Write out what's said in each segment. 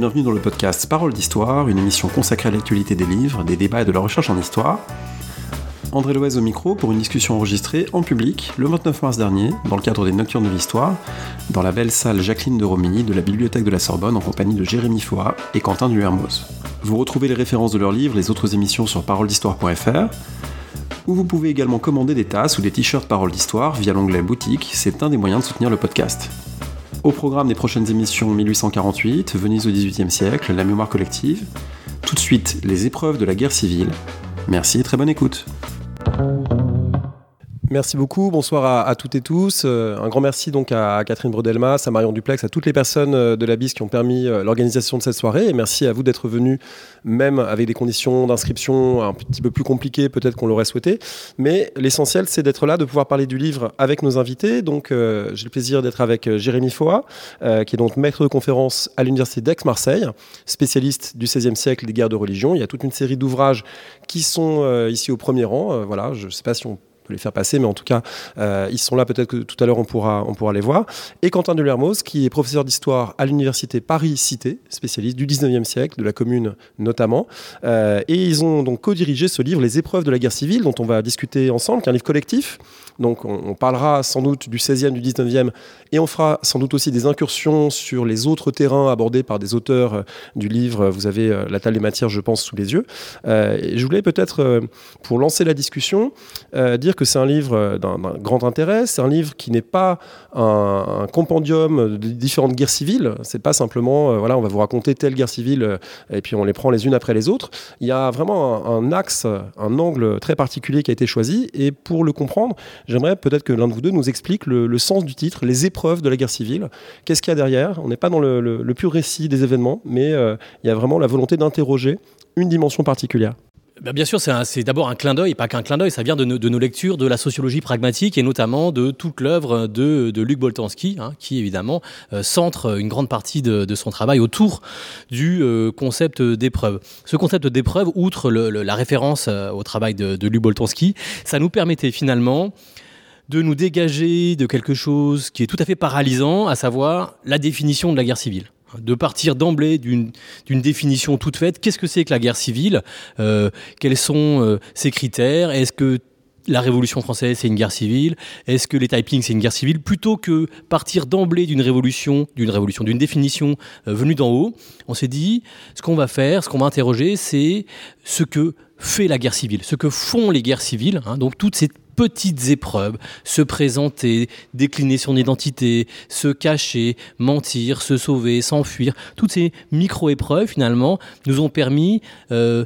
bienvenue dans le podcast Parole d'Histoire, une émission consacrée à l'actualité des livres, des débats et de la recherche en histoire. André Loez au micro pour une discussion enregistrée en public le 29 mars dernier, dans le cadre des Nocturnes de l'Histoire, dans la belle salle Jacqueline de Romilly de la Bibliothèque de la Sorbonne en compagnie de Jérémy Foa et Quentin Duhermos. Vous retrouvez les références de leurs livres, les autres émissions sur paroledhistoire.fr, où vous pouvez également commander des tasses ou des t-shirts Parole d'Histoire via l'onglet Boutique, c'est un des moyens de soutenir le podcast. Au programme des prochaines émissions 1848, Venise au XVIIIe siècle, la mémoire collective. Tout de suite, les épreuves de la guerre civile. Merci très bonne écoute. Merci beaucoup, bonsoir à, toutes et tous. Euh, un grand merci donc à, Catherine Brodelmas, à Marion Duplex, à toutes les personnes euh, de la BIS qui ont permis euh, l'organisation de cette soirée. Et merci à vous d'être venus, même avec des conditions d'inscription un petit peu plus compliquées peut-être qu'on l'aurait souhaité. Mais l'essentiel, c'est d'être là, de pouvoir parler du livre avec nos invités. Donc j'ai le plaisir d'être avec Jérémy Foa, qui est donc maître de conférence à l'Université d'Aix-Marseille, spécialiste du XVIe siècle des guerres de religion. Il y a toute une série d'ouvrages qui sont ici au premier rang. voilà, je ne sais pas si on les faire passer, mais en tout cas, euh, ils sont là. Peut-être que tout à l'heure, on pourra, on pourra les voir. Et Quentin Delermoz, qui est professeur d'histoire à l'université Paris-Cité, spécialiste du 19e siècle, de la commune notamment. Euh, et ils ont donc co-dirigé ce livre, Les épreuves de la guerre civile, dont on va discuter ensemble, qui est un livre collectif. Donc, on, parlera sans doute du 16e, du 19e, et on fera sans doute aussi des incursions sur les autres terrains abordés par des auteurs euh, du livre. Vous avez la table des matières, je pense, sous les yeux. je voulais peut-être, pour lancer la discussion, dire que que c'est un livre euh, d'un grand intérêt. C'est un livre qui n'est pas un, compendium de différentes guerres civiles. C'est pas simplement, euh, voilà, on va vous raconter telle guerre civile euh, et puis on les prend les unes après les autres. Il y a vraiment un, axe, un angle très particulier qui a été choisi. Et pour le comprendre, j'aimerais peut-être que l'un de vous deux nous explique le, sens du titre, les épreuves de la guerre civile. Qu'est-ce qu'il y a derrière? On n'est pas dans le, pur récit des événements, mais il y a vraiment la volonté d'interroger une dimension particulière. Bah, bien sûr, c'est d'abord un clin d'œil, pas qu'un clin d'œil, ça vient de, nos lectures de la sociologie pragmatique et notamment de toute l'œuvre de, Luc Boltanski, hein, qui évidemment euh, centre une grande partie de, son travail autour du euh, concept d'épreuve. Ce concept d'épreuve, outre la référence euh, au travail de, Luc Boltanski, ça nous permettait finalement de nous dégager de quelque chose qui est tout à fait paralysant, à savoir la définition de la guerre civile de partir d'emblée d'une définition toute faite. Qu'est-ce que c'est que la guerre civile? Euh, Quels sont euh, ses critères? Est-ce que la Révolution française, c'est une guerre civile? Est-ce que les typings, c'est une guerre civile? Plutôt que partir d'emblée d'une révolution, d'une révolution, d'une définition euh, venue d'en haut, on s'est dit, ce qu'on va faire, ce qu'on va interroger, c'est ce que fait la guerre civile, ce que font les guerres civiles, hein, donc toutes ces petites épreuves, se présenter, décliner son identité, se cacher, mentir, se sauver, s'enfuir, toutes ces micro-épreuves finalement nous ont permis euh,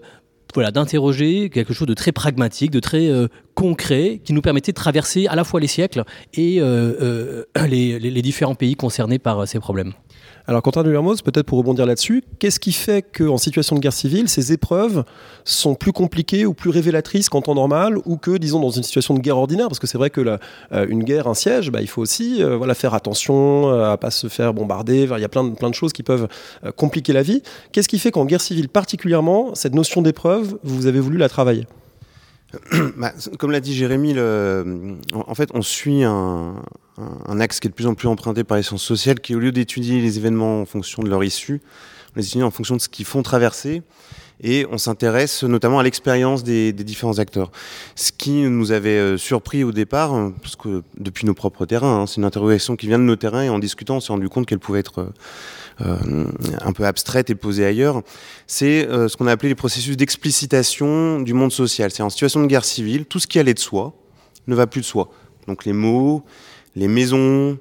voilà, d'interroger quelque chose de très pragmatique, de très euh, concret, qui nous permettait de traverser à la fois les siècles et euh, les, différents pays concernés par ces problèmes. Alors Quentin de Hermos, peut-être pour rebondir là-dessus, qu'est-ce qui fait qu'en situation de guerre civile, ces épreuves sont plus compliquées ou plus révélatrices qu'en temps normal, ou que, disons, dans une situation de guerre ordinaire? Parce que c'est vrai que euh, une guerre, un siège, bah, il faut aussi euh, voilà, faire attention euh, à pas se faire bombarder. Il y a plein de, plein de choses qui peuvent compliquer la vie. Qu'est-ce qui fait qu'en guerre civile particulièrement, cette notion d'épreuve, vous avez voulu la travailler? bah, comme l'a dit Jérémy, en fait, on suit un, un, axe qui est de plus en plus emprunté par les sciences sociales, qui au lieu d'étudier les événements en fonction de leur issue, on les étudie en fonction de ce qu'ils font traverser. Et on s'intéresse notamment à l'expérience des, différents acteurs. Ce qui nous avait euh, surpris au départ, hein, parce que depuis nos propres terrains, hein, c'est une interrogation qui vient de nos terrains, et en discutant, on s'est rendu compte qu'elle pouvait être euh, un peu abstraite et posée ailleurs, c'est euh, ce qu'on a appelé les processus d'explicitation du monde social. C'est en situation de guerre civile, tout ce qui allait de soi ne va plus de soi. Donc les mots, les maisons,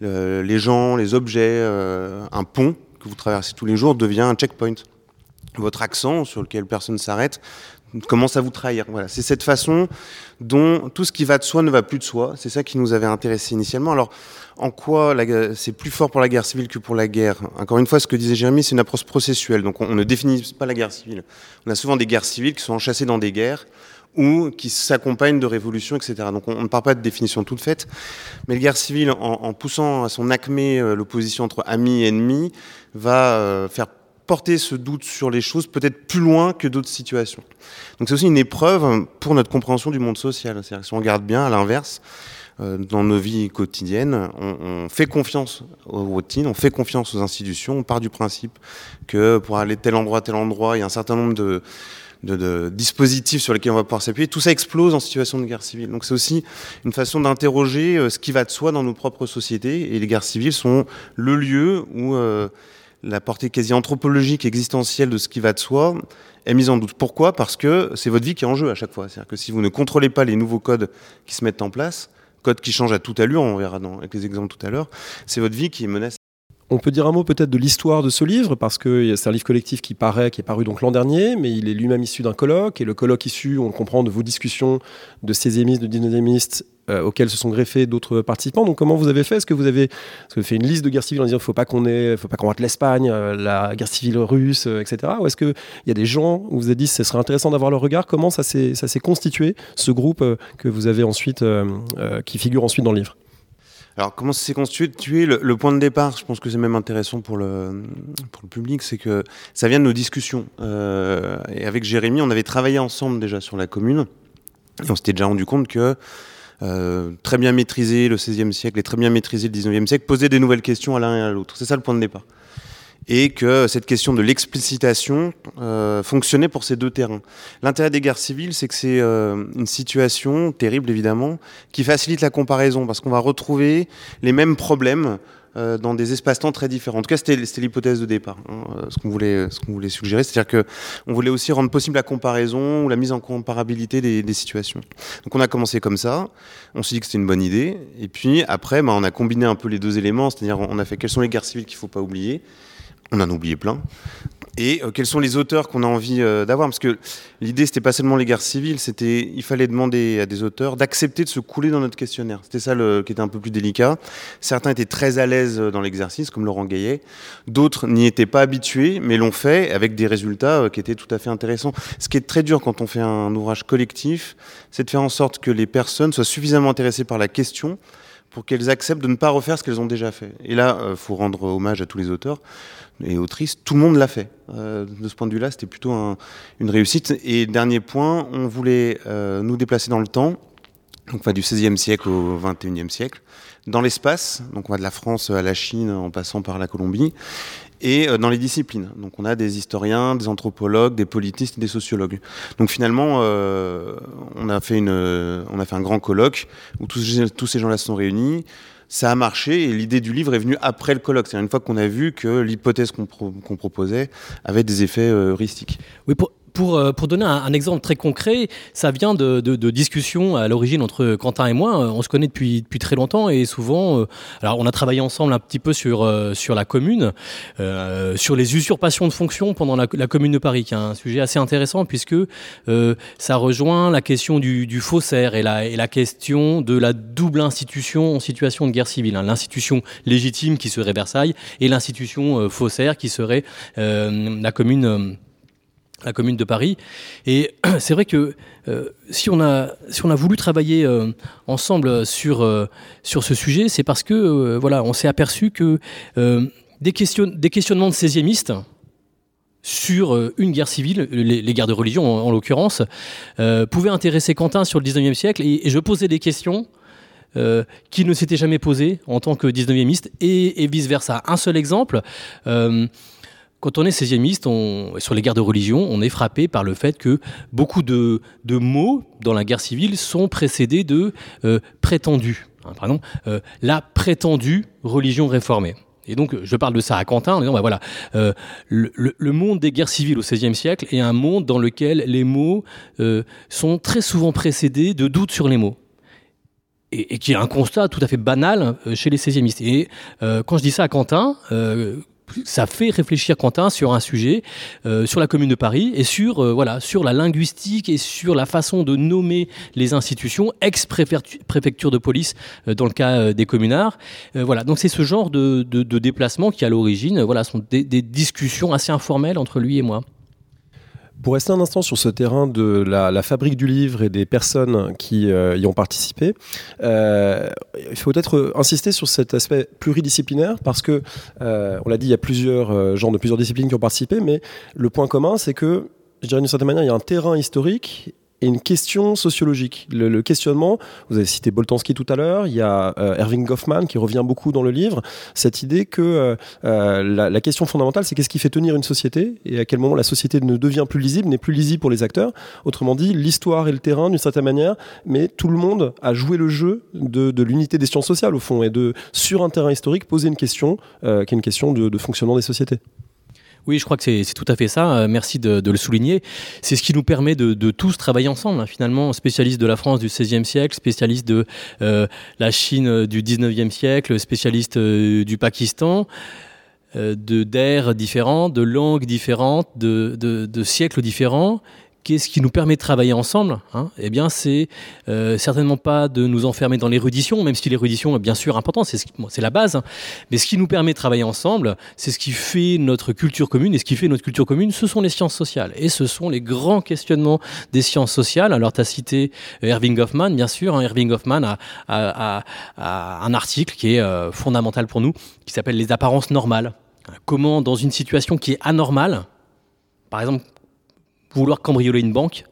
les gens, les objets, euh, un pont que vous traversez tous les jours devient un checkpoint. Votre accent sur lequel personne s'arrête commence à vous trahir. Voilà, c'est cette façon dont tout ce qui va de soi ne va plus de soi. C'est ça qui nous avait intéressé initialement. Alors, en quoi c'est plus fort pour la guerre civile que pour la guerre? Encore une fois, ce que disait Jérémy, c'est une approche processuelle. Donc, on ne définit pas la guerre civile. On a souvent des guerres civiles qui sont enchâssées dans des guerres ou qui s'accompagnent de révolutions, etc. Donc on, ne parle pas de définition toute faite, mais la guerre civile, en, poussant à son acmé euh, l'opposition entre amis et ennemis, va euh, faire porter ce doute sur les choses peut-être plus loin que d'autres situations. Donc c'est aussi une épreuve pour notre compréhension du monde social. Si on regarde bien, à l'inverse, dans nos vies quotidiennes, on, fait confiance aux routines, on fait confiance aux institutions, on part du principe que pour aller tel endroit, tel endroit, il y a un certain nombre de, de, dispositifs sur lesquels on va pouvoir s'appuyer. Tout ça explose en situation de guerre civile. Donc c'est aussi une façon d'interroger euh, ce qui va de soi dans nos propres sociétés. Et les guerres civiles sont le lieu où euh, la portée quasi anthropologique, existentielle de ce qui va de soi est mise en doute. Pourquoi? Parce que c'est votre vie qui est en jeu à chaque fois. C'est-à-dire que si vous ne contrôlez pas les nouveaux codes qui se mettent en place, codes qui changent à toute allure, on verra dans, avec les exemples tout à l'heure, c'est votre vie qui est menacée. On peut dire un mot peut-être de l'histoire de ce livre, parce que c'est un livre collectif qui paraît, qui est paru donc l'an dernier, mais il est lui-même issu d'un colloque, et le colloque issu, on comprend, de vos discussions de 16e, de 19e euh, auxquels se sont greffés d'autres participants. Donc comment vous avez fait? Est-ce que vous avez, fait une liste de guerres civiles en disant faut pas qu'on ait, faut pas qu'on rate l'Espagne, euh, la guerre civile russe, euh, etc. Ou est-ce qu'il y a des gens où vous avez dit que ce serait intéressant d'avoir leur regard? Comment ça s'est, constitué, ce groupe que vous avez ensuite, qui figure ensuite dans le livre? Alors, comment ça s'est constitué? Le, le, point de départ, je pense que c'est même intéressant pour le, pour le public, c'est que ça vient de nos discussions. Euh, et avec Jérémy, on avait travaillé ensemble déjà sur la commune. Et on s'était déjà rendu compte que euh, très bien maîtriser le XVIe siècle et très bien maîtriser le XIXe siècle posait des nouvelles questions à l'un et à l'autre. C'est ça le point de départ et que cette question de l'explicitation euh, fonctionnait pour ces deux terrains. L'intérêt des guerres civiles, c'est que c'est euh, une situation terrible, évidemment, qui facilite la comparaison, parce qu'on va retrouver les mêmes problèmes euh, dans des espaces-temps très différents. En tout cas, c'était l'hypothèse de départ, hein, ce qu'on voulait, ce qu'on voulait suggérer, c'est-à-dire que on voulait aussi rendre possible la comparaison ou la mise en comparabilité des, situations. Donc, on a commencé comme ça. On s'est dit que c'était une bonne idée, et puis après, bah, on a combiné un peu les deux éléments, c'est-à-dire on a fait quelles sont les guerres civiles qu'il faut pas oublier on en a oublié plein. Et euh, quels sont les auteurs qu'on a envie euh, d'avoir? Parce que l'idée, c'était pas seulement les guerres civiles, c'était il fallait demander à des auteurs d'accepter de se couler dans notre questionnaire. C'était ça le, qui était un peu plus délicat. Certains étaient très à l'aise euh, dans l'exercice, comme Laurent Gaillet. D'autres n'y étaient pas habitués, mais l'ont fait avec des résultats qui étaient tout à fait intéressants. Ce qui est très dur quand on fait un ouvrage collectif, c'est de faire en sorte que les personnes soient suffisamment intéressées par la question pour qu'elles acceptent de ne pas refaire ce qu'elles ont déjà fait. Et là, il faut rendre hommage à tous les auteurs et autrices, tout le monde l'a fait. Euh, de ce point de vue-là, c'était plutôt une réussite. Et dernier point, on voulait euh, nous déplacer dans le temps, donc du XVIe siècle au XXIe siècle, dans l'espace, donc on va de la France à la Chine en passant par la Colombie, et euh, dans les disciplines. Donc on a des historiens, des anthropologues, des politistes, des sociologues. Donc finalement, on, a fait une, on a fait un grand colloque où tous, ces gens-là se sont réunis ça a marché et l'idée du livre est venue après le colloque. C'est une fois qu'on a vu que l'hypothèse qu'on proposait avait des effets euh, heuristiques. Oui, pour, pour, euh, pour, donner un, exemple très concret, ça vient de, de, de discussions à l'origine entre Quentin et moi. On se connaît depuis, depuis très longtemps et souvent, euh, alors on a travaillé ensemble un petit peu sur, euh, sur la commune, euh, sur les usurpations de fonctions pendant la, la, commune de Paris, qui est un sujet assez intéressant puisque ça rejoint la question du, du faussaire et la, et la question de la double institution en situation de guerre civile. Hein. L'institution légitime qui serait Versailles et l'institution faussaire qui serait la commune la commune de Paris. Et c'est vrai que euh, si, on a, si on a voulu travailler euh, ensemble sur, euh, sur ce sujet, c'est parce que voilà, on s'est aperçu que des, des questionnements de 16 sur une guerre civile, les, guerres de religion en, l'occurrence, pouvaient intéresser Quentin sur le 19e siècle. Et, je posais des questions qu'il ne s'était jamais posées en tant que 19e et, et vice-versa. Un seul exemple. Quand on est 16e on, sur les guerres de religion, on est frappé par le fait que beaucoup de, mots dans la guerre civile sont précédés de euh, prétendus. Hein, pardon, euh, la prétendue religion réformée. Et donc, je parle de ça à Quentin en disant, bah voilà, euh, le, monde des guerres civiles au XVIe siècle est un monde dans lequel les mots sont très souvent précédés de doutes sur les mots. Et, qui est un constat tout à fait banal chez les 16e Et quand je dis ça à Quentin, ça fait réfléchir Quentin sur un sujet, euh, sur la Commune de Paris et sur euh, voilà sur la linguistique et sur la façon de nommer les institutions, ex-préfecture de police euh, dans le cas des communards. voilà, donc c'est ce genre de, de, déplacement qui à l'origine voilà sont des, des discussions assez informelles entre lui et moi. Pour rester un instant sur ce terrain de la, fabrique du livre et des personnes qui euh, y ont participé, euh, il faut peut-être insister sur cet aspect pluridisciplinaire parce que, euh, on l'a dit, il y a plusieurs gens de plusieurs disciplines qui ont participé, mais le point commun, c'est que, je dirais d'une certaine manière, il y a un terrain historique et une question sociologique. Le, questionnement, vous avez cité Boltanski tout à l'heure, il y a euh, Erving Goffman qui revient beaucoup dans le livre, cette idée que euh, euh, la, question fondamentale, c'est qu'est-ce qui fait tenir une société et à quel moment la société ne devient plus lisible, n'est plus lisible pour les acteurs. Autrement dit, l'histoire et le terrain d'une certaine manière, mais tout le monde a joué le jeu de, l'unité des sciences sociales au fond et de, sur un terrain historique, poser une question qui est une question de fonctionnement des sociétés. Oui, je crois que c'est tout à fait ça. Euh, merci de, le souligner. C'est ce qui nous permet de, tous travailler ensemble. Hein. Finalement, spécialiste de la France du XVIe siècle, spécialiste de euh, la Chine du XIXe siècle, spécialiste euh, du Pakistan, euh, de d'ères différents, de langues différentes, de siècles différents qu'est-ce qui nous permet de travailler ensemble hein Eh bien, c'est euh, certainement pas de nous enfermer dans l'érudition, même si l'érudition est bien sûr importante, c'est ce la base. Hein. Mais ce qui nous permet de travailler ensemble, c'est ce qui fait notre culture commune. Et ce qui fait notre culture commune, ce sont les sciences sociales. Et ce sont les grands questionnements des sciences sociales. Alors, tu as cité Irving Goffman, bien sûr. Hein. Irving Goffman a, a, a, a, un article qui est euh, fondamental pour nous, qui s'appelle Les apparences normales. Comment, dans une situation qui est anormale, par exemple, vouloir cambrioler une banque,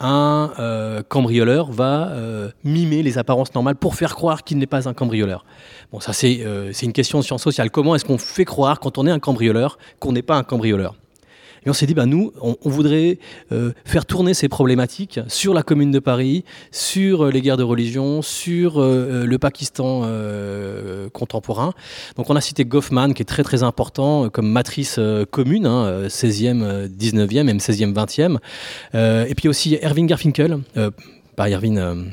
un euh, cambrioleur va euh, mimer les apparences normales pour faire croire qu'il n'est pas un cambrioleur. Bon, ça c'est euh, une question de science sociale. Comment est-ce qu'on fait croire quand on est un cambrioleur qu'on n'est pas un cambrioleur? Et on s'est dit, bah, nous, on, voudrait euh, faire tourner ces problématiques sur la Commune de Paris, sur euh, les guerres de religion, sur euh, le Pakistan contemporain. Donc on a cité Goffman, qui est très très important comme matrice commune, hein, 16e, 19e, même 16e, 20e. et puis aussi Erwin Garfinkel, pas Erwin...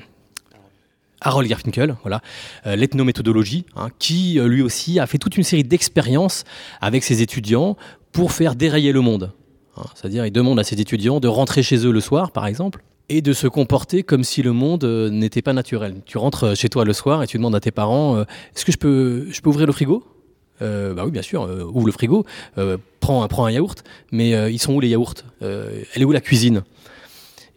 Harold Garfinkel, voilà, l'ethnométhodologie, hein, qui lui aussi a fait toute une série d'expériences avec ses étudiants pour faire dérailler le monde. Hein, C'est-à-dire, il demande à ses étudiants de rentrer chez eux le soir, par exemple, et de se comporter comme si le monde euh, n'était pas naturel. Tu rentres chez toi le soir et tu demandes à tes parents euh, Est-ce que je peux, ouvrir le frigo? Euh, bah oui, bien sûr, euh, ouvre le frigo, euh, prends, prends un yaourt, mais euh, ils sont où les yaourts? Euh, Elle est où la cuisine?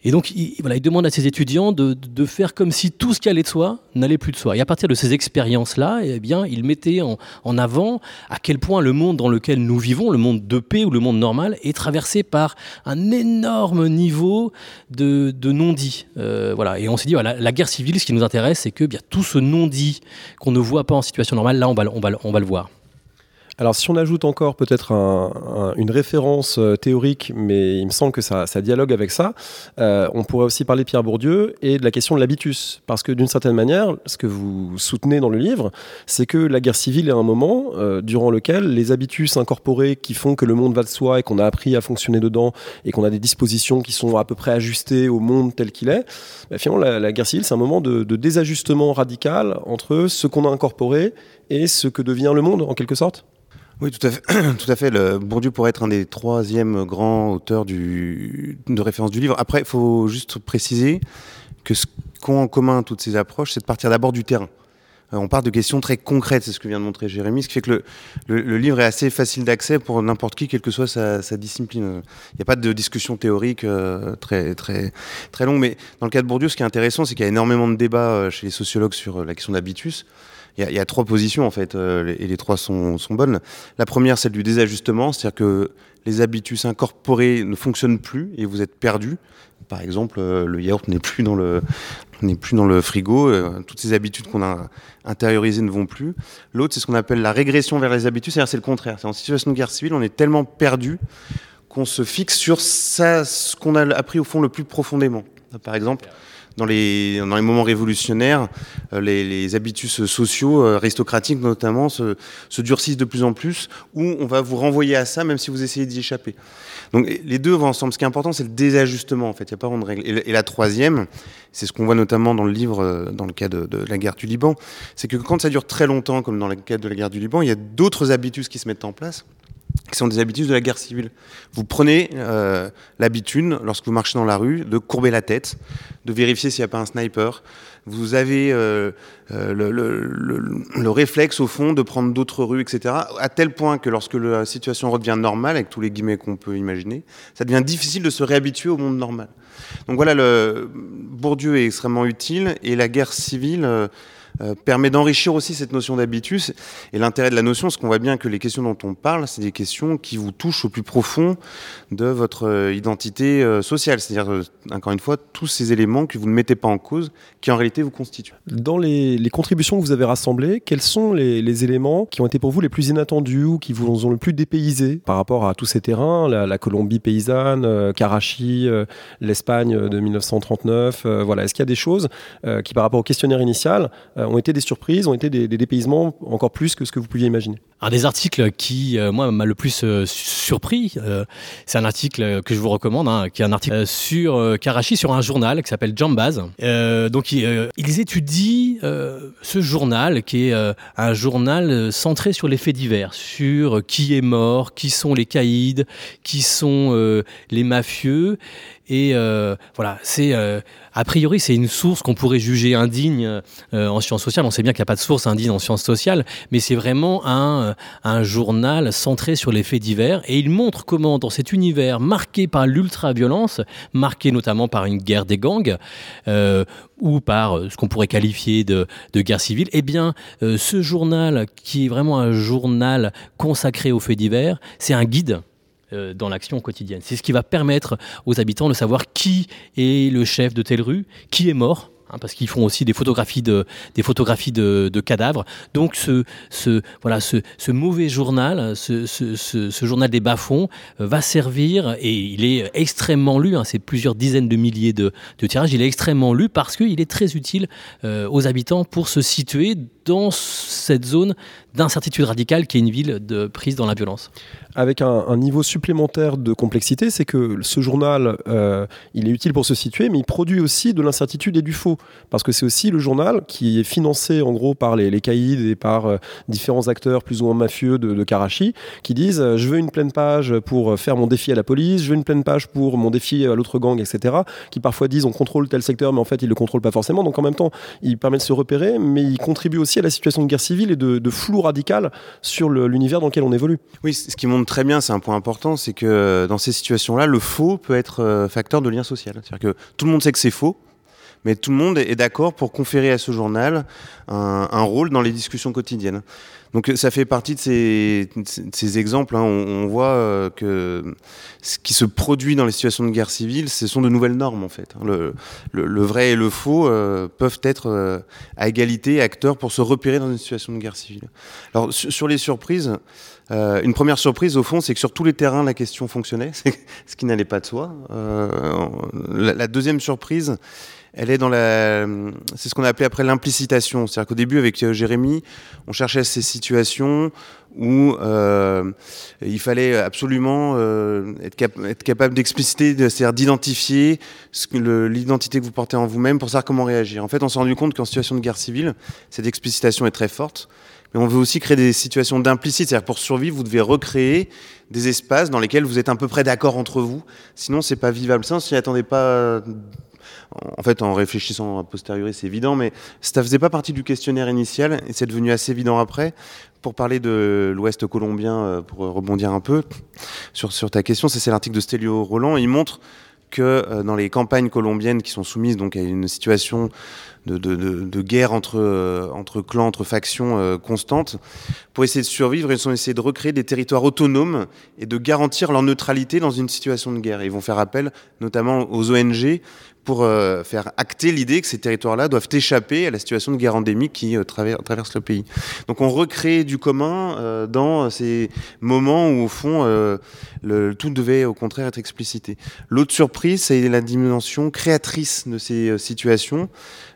Et donc, il, voilà, il demande à ses étudiants de, faire comme si tout ce qui allait de soi n'allait plus de soi. Et à partir de ces expériences-là, eh bien, il mettait en, avant à quel point le monde dans lequel nous vivons, le monde de paix ou le monde normal, est traversé par un énorme niveau de, non-dit. Euh, voilà. Et on s'est dit, la guerre civile, ce qui nous intéresse, c'est que bien, tout ce non-dit qu'on ne voit pas en situation normale, là, on va le voir. Alors si on ajoute encore peut-être un, un, une référence euh, théorique, mais il me semble que ça, dialogue avec ça, euh, on pourrait aussi parler de Pierre Bourdieu et de la question de l'habitus. Parce que d'une certaine manière, ce que vous soutenez dans le livre, c'est que la guerre civile est un moment euh, durant lequel les habitus incorporés qui font que le monde va de soi et qu'on a appris à fonctionner dedans et qu'on a des dispositions qui sont à peu près ajustées au monde tel qu'il est, bah, finalement la, guerre civile c'est un moment de désajustement radical entre ce qu'on a incorporé et ce que devient le monde en quelque sorte? Oui, tout à fait. tout à fait. Le Bourdieu pourrait être un des troisièmes grands auteurs de référence du livre. Après, il faut juste préciser que ce qu'ont en commun toutes ces approches, c'est de partir d'abord du terrain. Euh, on part de questions très concrètes, c'est ce que vient de montrer Jérémy, ce qui fait que le, livre est assez facile d'accès pour n'importe qui, quelle que soit sa, sa discipline. Il n'y a pas de discussion théorique euh, très, très, très longue, mais dans le cas de Bourdieu, ce qui est intéressant, c'est qu'il y a énormément de débats euh, chez les sociologues sur la question d'habitus il y, a, trois positions en fait, euh, et les trois sont, bonnes. La première, celle du désajustement, c'est-à-dire que les habitus incorporés ne fonctionnent plus et vous êtes perdu. Par exemple, euh, le yaourt n'est plus dans le n'est plus dans le frigo, euh, toutes ces habitudes qu'on a intériorisées ne vont plus. L'autre, c'est ce qu'on appelle la régression vers les habitudes, c'est-à-dire c'est le contraire. C'est en situation de guerre civile, on est tellement perdu qu'on se fixe sur ça, ce qu'on a appris au fond le plus profondément. Par exemple, dans les, moments révolutionnaires, euh, les, les habitus sociaux, euh, aristocratiques notamment, se, se, durcissent de plus en plus, où on va vous renvoyer à ça, même si vous essayez d'y échapper. Donc les deux vont ensemble. Ce qui est important, c'est le désajustement, en fait. Il n'y a pas vraiment de règle. Et, et la troisième, c'est ce qu'on voit notamment dans le livre, euh, dans le cas de, de la guerre du Liban, c'est que quand ça dure très longtemps, comme dans le cas de la guerre du Liban, il y a d'autres habitus qui se mettent en place qui sont des habitudes de la guerre civile. Vous prenez euh, l'habitude, lorsque vous marchez dans la rue, de courber la tête, de vérifier s'il n'y a pas un sniper. Vous avez euh, euh, le, le, le, le, réflexe, au fond, de prendre d'autres rues, etc. À tel point que lorsque la situation redevient normale, avec tous les guillemets qu'on peut imaginer, ça devient difficile de se réhabituer au monde normal. Donc voilà, Bourdieu est extrêmement utile, et la guerre civile... euh, permet d'enrichir aussi cette notion d'habitus. Et l'intérêt de la notion, c'est qu'on voit bien que les questions dont on parle, c'est des questions qui vous touchent au plus profond de votre euh, identité euh, sociale. C'est-à-dire, encore une fois, tous ces éléments que vous ne mettez pas en cause, qui en réalité vous constituent. Dans les, contributions que vous avez rassemblées, quels sont les, éléments qui ont été pour vous les plus inattendus ou qui vous ont le plus dépaysé par rapport à tous ces terrains, la, Colombie paysanne, Karachi, l'Espagne de 1939 Voilà, est-ce qu'il y a des choses qui, par rapport au questionnaire initial, ont été des surprises, ont été des, dépaysements encore plus que ce que vous pouviez imaginer. Un des articles qui, euh, moi, m'a le plus euh, surpris, euh, c'est un article que je vous recommande, hein, qui est un article sur Karachi, sur un journal qui s'appelle Jambaz. donc, ils étudient ce journal, qui est un journal centré sur les faits divers, sur qui est mort, qui sont les caïds, qui sont les mafieux. Et voilà, c'est a priori, c'est une source qu'on pourrait juger indigne euh, en sciences sociales. On sait bien qu'il n'y a pas de source indigne en sciences sociales, mais c'est vraiment un, journal centré sur les faits divers. Et il montre comment, dans cet univers marqué par l'ultra-violence, marqué notamment par une guerre des gangs, euh, ou par euh, ce qu'on pourrait qualifier de, de, guerre civile, eh bien, ce journal, qui est vraiment un journal consacré aux faits divers, c'est un guide euh, dans l'action quotidienne. C'est ce qui va permettre aux habitants de savoir qui est le chef de telle rue, qui est mort, Hein, parce qu'ils font aussi des photographies de, des photographies de, cadavres. Donc ce, voilà, ce, mauvais journal, ce, journal des bas-fonds, euh, va servir, et il est extrêmement lu, hein, c'est plusieurs dizaines de milliers de, de, tirages, il est extrêmement lu parce qu'il est très utile euh, aux habitants pour se situer dans cette zone d'incertitude radicale qui est une ville de prise dans la violence. Avec un, niveau supplémentaire de complexité, c'est que ce journal, euh, il est utile pour se situer, mais il produit aussi de l'incertitude et du faux. Parce que c'est aussi le journal qui est financé en gros par les, les et par euh, différents acteurs plus ou moins mafieux de, Karachi, qui disent euh, je veux une pleine page pour faire mon défi à la police, je veux une pleine page pour mon défi à l'autre gang, etc. Qui parfois disent on contrôle tel secteur, mais en fait ils ne le contrôlent pas forcément. Donc en même temps, il permet de se repérer, mais il contribue aussi à la situation de guerre civile et de, de flou radical sur l'univers dans lequel on évolue. Oui, ce qui montre très bien, c'est un point important, c'est que euh, dans ces situations-là, le faux peut être euh, facteur de lien social. C'est-à-dire que tout le monde sait que c'est faux, mais tout le monde est d'accord pour conférer à ce journal un, rôle dans les discussions quotidiennes. Donc ça fait partie de ces, ces exemples. Hein. On, voit euh, que ce qui se produit dans les situations de guerre civile, ce sont de nouvelles normes en fait. Hein. Le, le, vrai et le faux euh, peuvent être euh, à égalité acteurs pour se repérer dans une situation de guerre civile. Alors sur, les surprises, une première surprise au fond, c'est que sur tous les terrains la question fonctionnait, ce qui n'allait pas de soi. La, la, deuxième surprise, elle est dans la, c'est ce qu'on a appelé après l'implicitation. C'est-à-dire qu'au début, avec euh, Jérémy, on cherchait ces situations où euh, il fallait absolument euh, être, capable d'expliciter, c'est-à-dire d'identifier l'identité que vous portez en vous-même pour savoir comment réagir. En fait, on s'est rendu compte qu'en situation de guerre civile, cette explicitation est très forte. Mais on veut aussi créer des situations d'implicite, c'est-à-dire pour survivre, vous devez recréer des espaces dans lesquels vous êtes à peu près d'accord entre vous. Sinon, c'est pas vivable. Ça, on s'y attendait pas en fait, en réfléchissant a posteriori, c'est évident, mais ça faisait pas partie du questionnaire initial et c'est devenu assez évident après. Pour parler de l'Ouest colombien, euh, pour rebondir un peu sur, ta question, c'est l'article de Stelio Roland. Il montre que euh, dans les campagnes colombiennes qui sont soumises donc à une situation de, guerre entre, euh, entre clans, entre factions constantes, pour essayer de survivre, ils ont essayé de recréer des territoires autonomes et de garantir leur neutralité dans une situation de guerre. ils vont faire appel notamment aux ONG pour euh, faire acter l'idée que ces territoires-là doivent échapper à la situation de guerre endémique qui traverse le pays. Donc on recrée du commun dans ces moments où au fond tout devait au contraire être explicité. L'autre surprise, c'est la dimension créatrice de ces situations.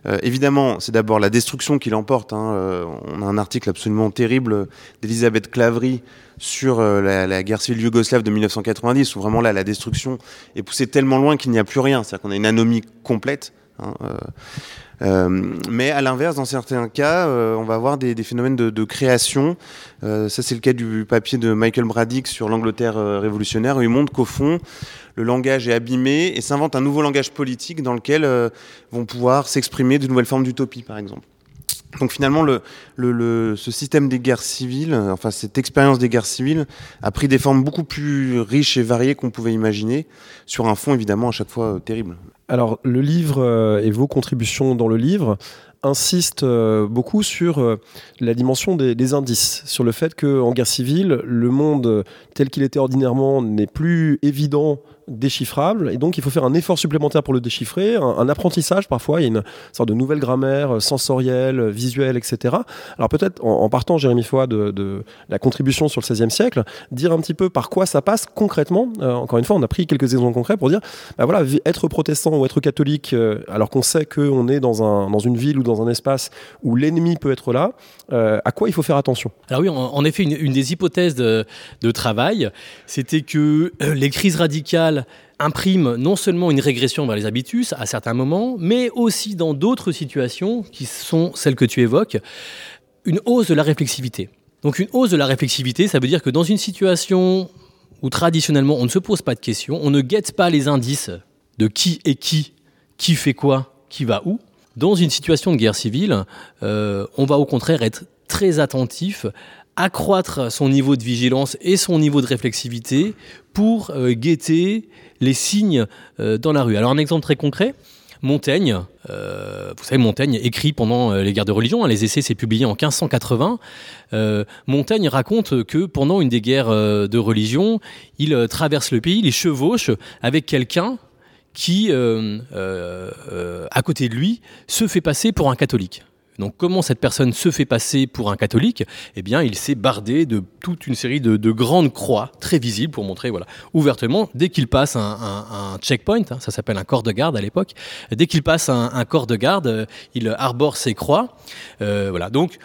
Euh, évidemment, c'est d'abord la destruction qui l'emporte. Hein. Euh, on a un article absolument terrible d'Elisabeth Clavry sur euh, la, guerre civile yougoslave de 1990, où vraiment là, la destruction est poussée tellement loin qu'il n'y a plus rien. C'est-à-dire qu'on a une anomie complète. Hein, mais à l'inverse, dans certains cas, on va avoir des, phénomènes de, création. ça, c'est le cas du papier de Michael Braddick sur l'Angleterre révolutionnaire, où il montre qu'au fond, le langage est abîmé et s'invente un nouveau langage politique dans lequel euh, vont pouvoir s'exprimer de nouvelles formes d'utopie, par exemple. Donc finalement, le, ce système des guerres civiles, enfin cette expérience des guerres civiles, a pris des formes beaucoup plus riches et variées qu'on pouvait imaginer, sur un fond évidemment à chaque fois euh, terrible. Alors, le livre et vos contributions dans le livre insiste beaucoup sur la dimension des, indices, sur le fait qu'en guerre civile, le monde tel qu'il était ordinairement n'est plus évident déchiffrable et donc il faut faire un effort supplémentaire pour le déchiffrer, un, apprentissage parfois, il y a une sorte de nouvelle grammaire euh, sensorielle, euh, visuelle, etc. Alors peut-être en, partant, Jérémy Foy, de, la contribution sur le XVIe siècle, dire un petit peu par quoi ça passe concrètement. Euh, encore une fois, on a pris quelques exemples concrets pour dire, bah voilà, être protestant ou être catholique, alors qu'on sait qu'on est dans, un, dans une ville ou dans un espace où l'ennemi peut être là, à quoi il faut faire attention? Alors oui, en, effet, une, des hypothèses de, de travail, c'était que les crises radicales imprime non seulement une régression vers les habitus à certains moments, mais aussi dans d'autres situations qui sont celles que tu évoques, une hausse de la réflexivité. Donc une hausse de la réflexivité, ça veut dire que dans une situation où traditionnellement on ne se pose pas de questions, on ne guette pas les indices de qui est qui, qui fait quoi, qui va où, dans une situation de guerre civile, euh, on va au contraire être très attentif accroître son niveau de vigilance et son niveau de réflexivité pour euh, guetter les signes euh, dans la rue. Alors un exemple très concret, Montaigne, euh, vous savez, Montaigne écrit pendant les guerres de religion, hein, les essais c'est publié en 1580. Montaigne raconte que pendant une des guerres de religion, il traverse le pays, il chevauche avec quelqu'un qui, à côté de lui, se fait passer pour un catholique. Donc comment cette personne se fait passer pour un catholique? Eh bien, il s'est bardé de toute une série de, grandes croix très visibles pour montrer, voilà, ouvertement, dès qu'il passe un, checkpoint, hein, ça s'appelle un corps de garde à l'époque, dès qu'il passe un, corps de garde, euh, il arbore ses croix. Euh, voilà, donc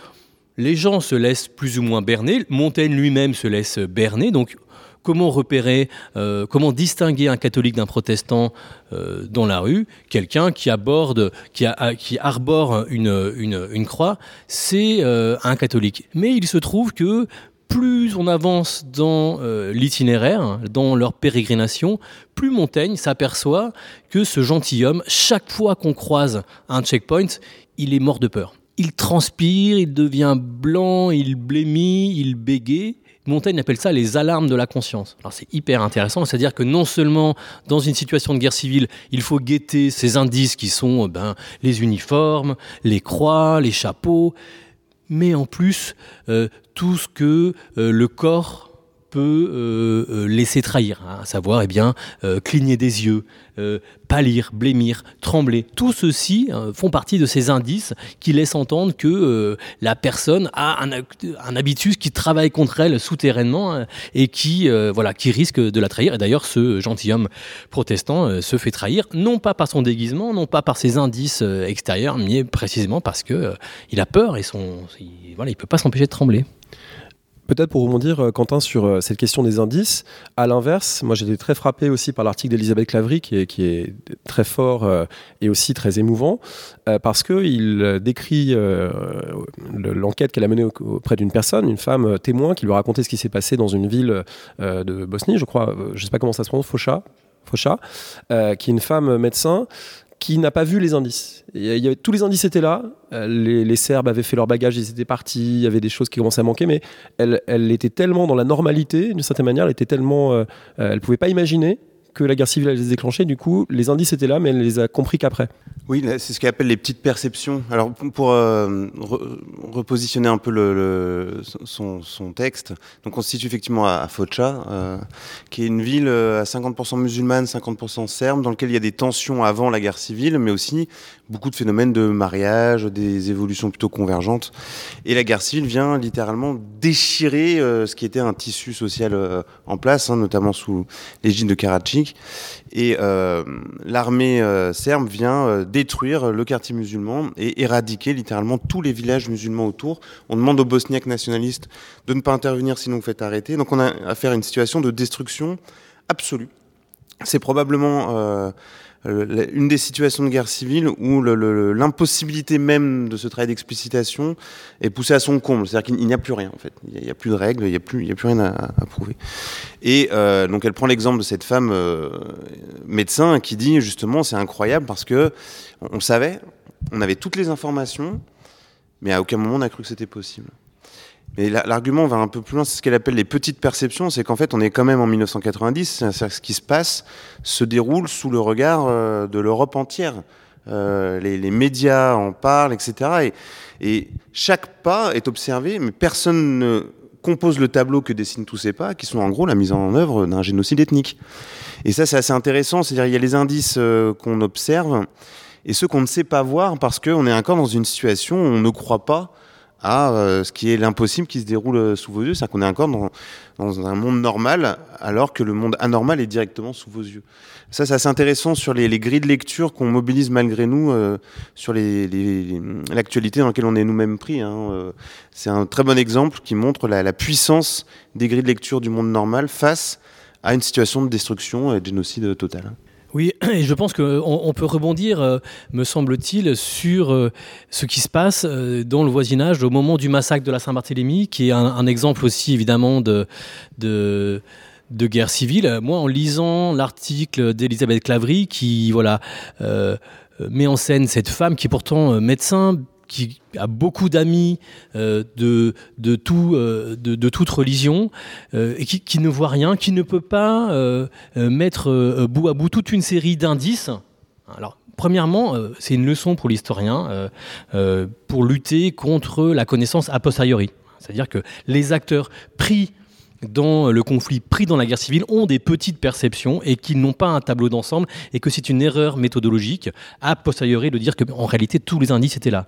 les gens se laissent plus ou moins berner. Montaigne lui-même se laisse berner. Donc comment repérer, euh, comment distinguer un catholique d'un protestant euh, dans la rue? Quelqu'un qui aborde, qui, arbore une, une, croix, c'est euh, un catholique. Mais il se trouve que plus on avance dans l'itinéraire, dans leur pérégrination, plus Montaigne s'aperçoit que ce gentilhomme, chaque fois qu'on croise un checkpoint, il est mort de peur. Il transpire, il devient blanc, il blémit, il bégaye. Montaigne appelle ça les alarmes de la conscience. C'est hyper intéressant, c'est-à-dire que non seulement dans une situation de guerre civile, il faut guetter ces indices qui sont euh, ben, les uniformes, les croix, les chapeaux, mais en plus euh, tout ce que euh, le corps peut euh, euh, laisser trahir, hein, à savoir eh bien, euh, cligner des yeux, pâlir, blêmir, trembler. Tout ceci font partie de ces indices qui laissent entendre que la personne a un, un, habitus qui travaille contre elle souterrainement hein, et qui, voilà, qui risque de la trahir. Et d'ailleurs, ce gentilhomme protestant se fait trahir, non pas par son déguisement, non pas par ses indices extérieurs, mais précisément parce que il a peur et son, il, voilà, il peut pas s'empêcher de trembler. Peut-être pour rebondir, euh, Quentin, sur euh, cette question des indices, à l'inverse, moi j'étais très frappé aussi par l'article d'Elisabeth Clavry, qui est, très fort euh, et aussi très émouvant, parce qu'il décrit l'enquête qu'elle a menée auprès d'une personne, une femme témoin, qui lui racontait ce qui s'est passé dans une ville de Bosnie, je crois, je ne sais pas comment ça se prononce, Focha, Focha qui est une femme médecin qui n'a pas vu les indices. Y avait, tous les indices étaient là. Euh, les, Serbes avaient fait leur bagage, ils étaient partis. Il y avait des choses qui commençaient à manquer, mais elle, elle était tellement dans la normalité, d'une certaine manière. Elle était tellement, euh, euh, elle pouvait pas imaginer que la guerre civile allait se déclencher. Du coup, les indices étaient là, mais elle les a compris qu'après. Oui, c'est ce qu'on appelle les petites perceptions. Alors, pour euh, repositionner un peu son, texte, donc on se situe effectivement à, Focha, euh, qui est une ville euh, à 50% musulmane, 50% serbe, dans laquelle il y a des tensions avant la guerre civile, mais aussi beaucoup de phénomènes de mariage, des évolutions plutôt convergentes. Et la guerre civile vient littéralement déchirer ce qui était un tissu social en place, hein, notamment sous l'égide de Et euh, l'armée euh, serbe vient euh, détruire le quartier musulman et éradiquer littéralement tous les villages musulmans autour. On demande aux bosniaques nationalistes de ne pas intervenir sinon vous faites arrêter. Donc on a affaire à une situation de destruction absolue. C'est probablement euh, une des situations de guerre civile où l'impossibilité même de ce travail d'explicitation est poussée à son comble. C'est-à-dire qu'il n'y a plus rien, en fait. Il n'y a, plus de règles, il n'y a, plus, a rien à, prouver. Et euh, donc elle prend l'exemple de cette femme euh, médecin qui dit justement c'est incroyable parce que on, savait, on avait toutes les informations, mais à aucun moment on n'a cru que c'était possible. Mais l'argument va un peu plus loin, c'est ce qu'elle appelle les petites perceptions, c'est qu'en fait on est quand même en 1990, c'est ce qui se passe se déroule sous le regard de l'Europe entière. Euh, les, médias en parlent, etc. Et, et, chaque pas est observé, mais personne ne compose le tableau que dessinent tous ces pas, qui sont en gros la mise en œuvre d'un génocide ethnique. Et ça, c'est assez intéressant. C'est-à-dire, il y a les indices euh, qu'on observe et ceux qu'on ne sait pas voir parce qu'on est encore dans une situation où on ne croit pas à euh, ce qui est l'impossible qui se déroule euh, sous vos yeux. C'est-à-dire qu'on est encore dans, dans, un monde normal alors que le monde anormal est directement sous vos yeux. Ça, c'est assez intéressant sur les, les grilles de lecture qu'on mobilise malgré nous euh, sur l'actualité dans laquelle on est nous-mêmes pris. Hein. Euh, c'est un très bon exemple qui montre la, la, puissance des grilles de lecture du monde normal face à une situation de destruction et de génocide total. Oui, et je pense qu'on on peut rebondir, euh, me semble-t-il, sur euh, ce qui se passe euh, dans le voisinage au moment du massacre de la Saint-Barthélemy, qui est un, exemple aussi évidemment de, de, de guerre civile. Moi, en lisant l'article d'Elisabeth Clavry, qui voilà met en scène cette femme qui est pourtant médecin, qui a beaucoup d'amis euh, de, de, tout, euh, de, toute religion euh, et qui, ne voit rien, qui ne peut pas mettre bout à bout toute une série d'indices. Alors, premièrement, c'est une leçon pour l'historien pour lutter contre la connaissance a posteriori. C'est-à-dire que les acteurs pris dans le conflit, pris dans la guerre civile, ont des petites perceptions et qu'ils n'ont pas un tableau d'ensemble et que c'est une erreur méthodologique a posteriori de dire qu'en réalité tous les indices étaient là.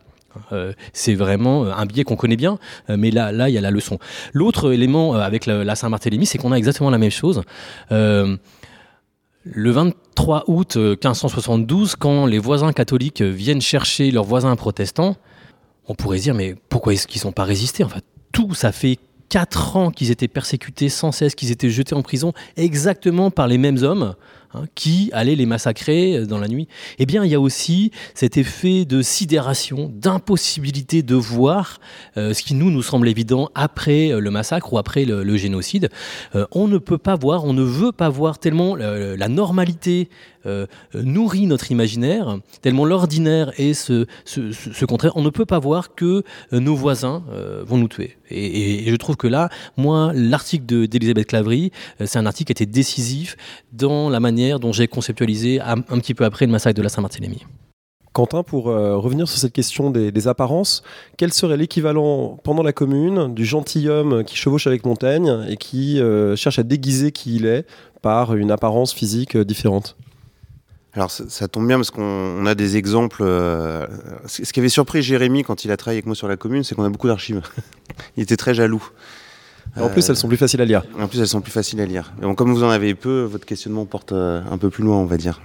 Euh, c'est vraiment un biais qu'on connaît bien, euh, mais là, là, il y a la leçon. L'autre élément euh, avec la, Saint-Barthélemy, c'est qu'on a exactement la même chose. Euh, le 23 août 1572, quand les voisins catholiques viennent chercher leurs voisins protestants, on pourrait se dire, mais pourquoi est-ce qu'ils n'ont pas résisté? En fait, tout ça fait quatre ans qu'ils étaient persécutés sans cesse, qu'ils étaient jetés en prison, exactement par les mêmes hommes hein, qui allaient les massacrer euh, dans la nuit. Eh bien, il y a aussi cet effet de sidération, d'impossibilité de voir euh, ce qui nous nous semble évident après euh, le massacre ou après le, génocide. On ne peut pas voir, on ne veut pas voir tellement la normalité euh, nourrit notre imaginaire, tellement l'ordinaire est ce, contraire. On ne peut pas voir que euh, nos voisins euh, vont nous tuer. Et, je trouve que là, moi, l'article d'Elisabeth Clavry, euh, c'est un article qui a été décisif dans la manière dont j'ai conceptualisé un, petit peu après le massacre de la Saint-Barthélemy. Quentin, pour revenir sur cette question des, des apparences, quel serait l'équivalent pendant la commune du gentilhomme qui chevauche avec Montaigne et qui cherche à déguiser qui il est par une apparence physique différente? Alors ça, ça, tombe bien parce qu'on a des exemples. Euh, ce qui avait surpris Jérémy quand il a travaillé avec moi sur la commune, c'est qu'on a beaucoup d'archives. il était très jaloux. En plus, elles sont plus faciles à lire. En plus, elles sont plus faciles à lire. Et bon, comme vous en avez peu, votre questionnement porte euh, un peu plus loin, on va dire.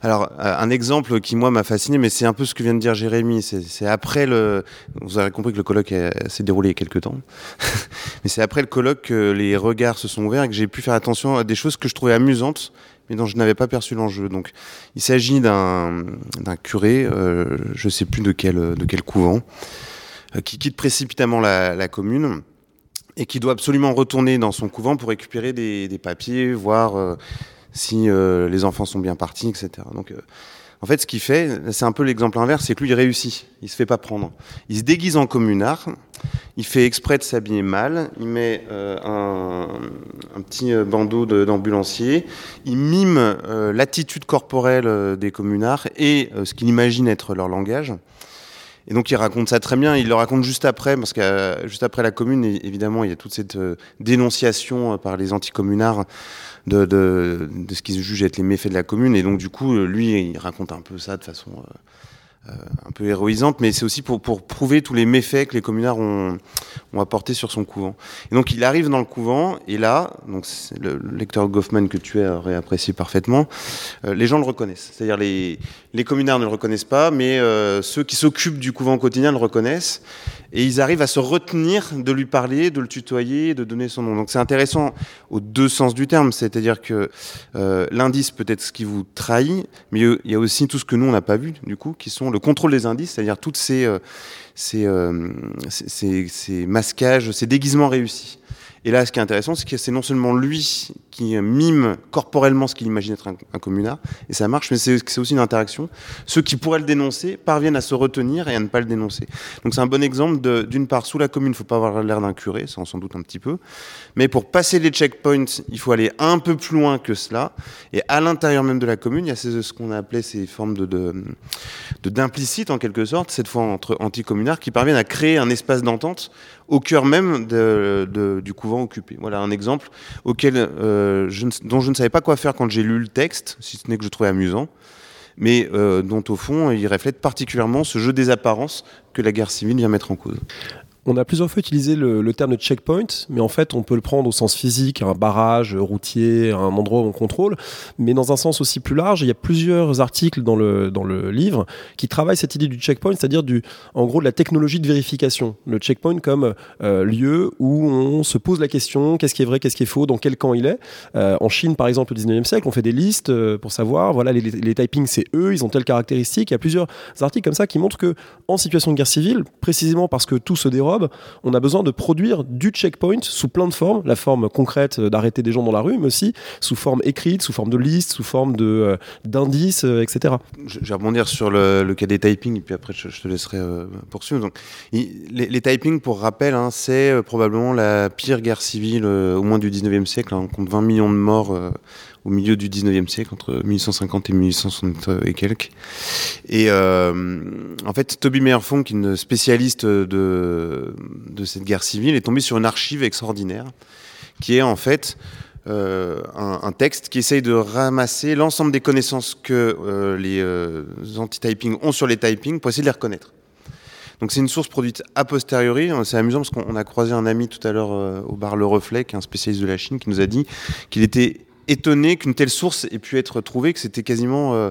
Alors, euh, un exemple qui, moi, m'a fasciné, mais c'est un peu ce que vient de dire Jérémy. C'est après le. Vous avez compris que le colloque s'est déroulé il y a quelques temps. mais c'est après le colloque que les regards se sont ouverts et que j'ai pu faire attention à des choses que je trouvais amusantes mais dont je n'avais pas perçu l'enjeu. Donc, il s'agit d'un curé, euh, je ne sais plus de quel, de quel couvent, euh, qui quitte précipitamment la, commune et qui doit absolument retourner dans son couvent pour récupérer des, des papiers, voir euh, si les enfants sont bien partis, etc. Donc, en fait, ce qu'il fait, c'est un peu l'exemple inverse, c'est que lui, il réussit. Il se fait pas prendre. Il se déguise en communard. Il fait exprès de s'habiller mal. Il met euh, un, petit bandeau d'ambulancier. il mime euh, l'attitude corporelle euh, des communards et euh, ce qu'il imagine être leur langage. Et donc il raconte ça très bien. Il le raconte juste après, parce que euh, juste après la commune, évidemment, il y a toute cette euh, dénonciation par les anticommunards de, de, de ce qu'ils jugent être les méfaits de la commune. Et donc du coup, lui, il raconte un peu ça de façon euh, un peu héroïsante, mais c'est aussi pour, pour prouver tous les méfaits que les communards ont, ont apportés sur son couvent. Et donc il arrive dans le couvent, et là, donc le, le lecteur Goffman que tu as aurait apprécié parfaitement, euh, les gens le reconnaissent. C'est-à-dire les, les communards ne le reconnaissent pas, mais euh, ceux qui s'occupent du couvent quotidien le reconnaissent et ils arrivent à se retenir de lui parler, de le tutoyer, de donner son nom. Donc c'est intéressant aux deux sens du terme, c'est-à-dire que euh, l'indice peut être ce qui vous trahit, mais il y a aussi tout ce que nous on n'a pas vu du coup, qui sont le contrôle des indices, c'est-à-dire toutes ces, euh, ces, ces masquages, ces déguisements réussis. Et là, ce qui est intéressant, c'est que c'est non seulement lui qui mime corporellement ce qu'il imagine être un, communard, et ça marche, mais c'est aussi une interaction. Ceux qui pourraient le dénoncer parviennent à se retenir et à ne pas le dénoncer. Donc c'est un bon exemple d'une part, sous la commune, il ne faut pas avoir l'air d'un curé, ça on s'en doute un petit peu, mais pour passer les checkpoints, il faut aller un peu plus loin que cela, et à l'intérieur même de la commune, il y a ce qu'on a appelé ces formes de d'implicite en quelque sorte, cette fois entre anticommunards, qui parviennent à créer un espace d'entente au cœur même du couvent occupé. Voilà un exemple euh, dont je ne savais pas quoi faire quand j'ai lu le texte, si ce n'est que je trouvais amusant, mais euh, dont au fond il reflète particulièrement ce jeu des apparences que la guerre civile vient mettre en cause. On a plusieurs fois utilisé le, terme de checkpoint, mais en fait, on peut le prendre au sens physique, un barrage routier, un endroit où on contrôle, mais dans un sens aussi plus large. Il y a plusieurs articles dans le, dans le livre qui travaillent cette idée du checkpoint, c'est-à-dire du, en gros, de la technologie de vérification. Le checkpoint comme euh, lieu où on se pose la question qu'est-ce qui est vrai, qu'est-ce qui est faux, dans quel camp il est. Euh, en Chine, par exemple, au 19e siècle, on fait des listes euh, pour savoir, voilà, les, les typings, c'est eux, ils ont telle caractéristique. Il y a plusieurs articles comme ça qui montrent que, en situation de guerre civile, précisément parce que tout se on a besoin de produire du checkpoint sous plein de formes, la forme concrète d'arrêter des gens dans la rue, mais aussi sous forme écrite, sous forme de liste, sous forme de euh, d'indices, euh, etc. Je, vais rebondir sur le, cas des typings, et puis après je, te laisserai euh, poursuivre. Donc, les, typings, pour rappel, hein, c'est probablement la pire guerre civile au moins du 19e siècle. On compte 20 millions de morts au milieu du 19e siècle, entre 1850 et 1860 et quelques. Et euh, en fait, Toby Meyerfong, qui est une spécialiste de, de cette guerre civile, est tombé sur une archive extraordinaire, qui est en fait euh, un, texte qui essaye de ramasser l'ensemble des connaissances que euh, les euh, anti-typing ont sur les typing pour essayer de les reconnaître. Donc c'est une source produite a posteriori. C'est amusant parce qu'on a croisé un ami tout à l'heure au bar Le Reflet, qui est un spécialiste de la Chine, qui nous a dit qu'il était étonné qu'une telle source ait pu être trouvée, que c'était quasiment euh,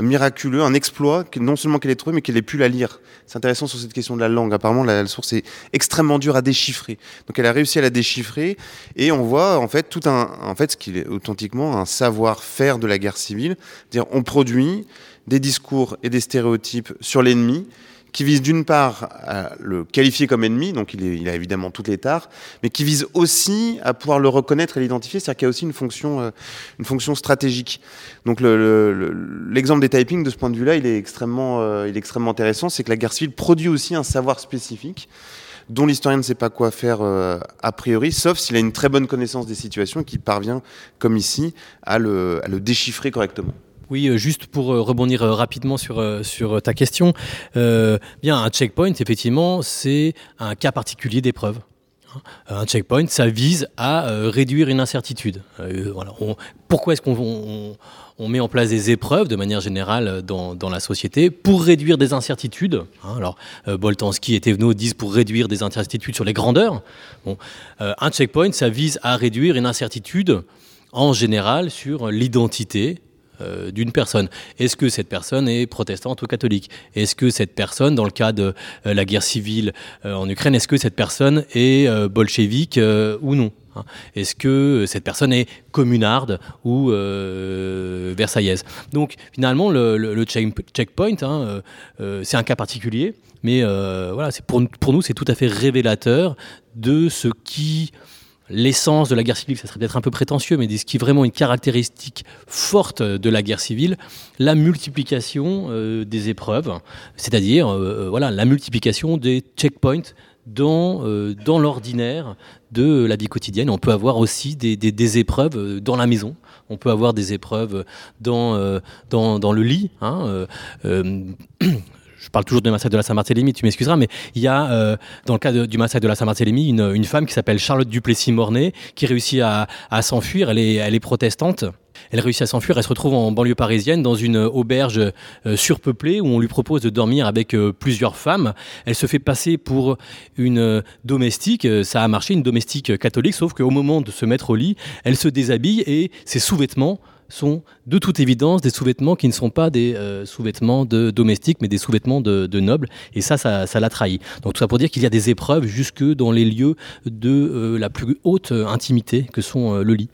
miraculeux, un exploit, non seulement qu'elle ait trouvé, mais qu'elle ait pu la lire. C'est intéressant sur cette question de la langue. Apparemment, la, source est extrêmement dure à déchiffrer. Donc, elle a réussi à la déchiffrer, et on voit en fait tout un, en fait, ce qui est authentiquement un savoir-faire de la guerre civile. dire on produit des discours et des stéréotypes sur l'ennemi qui vise d'une part à le qualifier comme ennemi, donc il, est, il, a évidemment toutes les tares, mais qui vise aussi à pouvoir le reconnaître et l'identifier, c'est-à-dire qu'il y a aussi une fonction, euh, une fonction stratégique. Donc l'exemple le, des typing de ce point de vue-là, il est extrêmement, euh, il est extrêmement intéressant, c'est que la guerre civile produit aussi un savoir spécifique dont l'historien ne sait pas quoi faire euh, a priori, sauf s'il a une très bonne connaissance des situations et qu'il parvient, comme ici, à le, à le déchiffrer correctement. Oui, euh, juste pour euh, rebondir euh, rapidement sur, ta question, bien un checkpoint, effectivement, c'est un cas particulier d'épreuve. Hein. Un checkpoint, ça vise à réduire une incertitude. pourquoi est-ce qu'on on, met en place des épreuves de manière générale dans, la société pour réduire des incertitudes hein. Alors, Boltanski et Thévenot disent pour réduire des incertitudes sur les grandeurs. Un checkpoint, ça vise à réduire une incertitude en général sur l'identité euh, d'une personne. Est-ce que cette personne est protestante ou catholique? Est-ce que cette personne, dans le cas de euh, la guerre civile euh, en Ukraine, est-ce que cette personne est bolchevique ou non hein? Est-ce que cette personne est communarde ou versaillaise? Donc finalement, le, checkpoint, hein, c'est un cas particulier, mais voilà, pour, pour nous, c'est tout à fait révélateur de ce qui l'essence de la guerre civile, ça serait peut-être un peu prétentieux, mais ce qui est vraiment une caractéristique forte de la guerre civile, la multiplication euh, des épreuves, c'est-à-dire euh, euh, voilà, la multiplication des checkpoints dans, dans l'ordinaire de la vie quotidienne. On peut avoir aussi des, des, épreuves dans la maison, on peut avoir des épreuves dans, dans, dans le lit. Hein, je parle toujours du massacre de la Saint-Barthélemy, tu m'excuseras, mais il y a, euh, dans le cas du massacre de la Saint-Barthélemy, une, une, femme qui s'appelle Charlotte Duplessis-Mornay, qui réussit à, s'enfuir. Elle est, elle est protestante. Elle réussit à s'enfuir. Elle se retrouve en banlieue parisienne dans une auberge euh, surpeuplée où on lui propose de dormir avec euh, plusieurs femmes. Elle se fait passer pour une domestique. Ça a marché, une domestique catholique, sauf qu'au moment de se mettre au lit, elle se déshabille et ses sous-vêtements sont de toute évidence des sous-vêtements qui ne sont pas des euh, sous-vêtements de domestiques, mais des sous-vêtements de, nobles. Et ça, ça, l'a trahi. Donc tout ça pour dire qu'il y a des épreuves jusque dans les lieux de euh, la plus haute intimité que sont euh, le lit.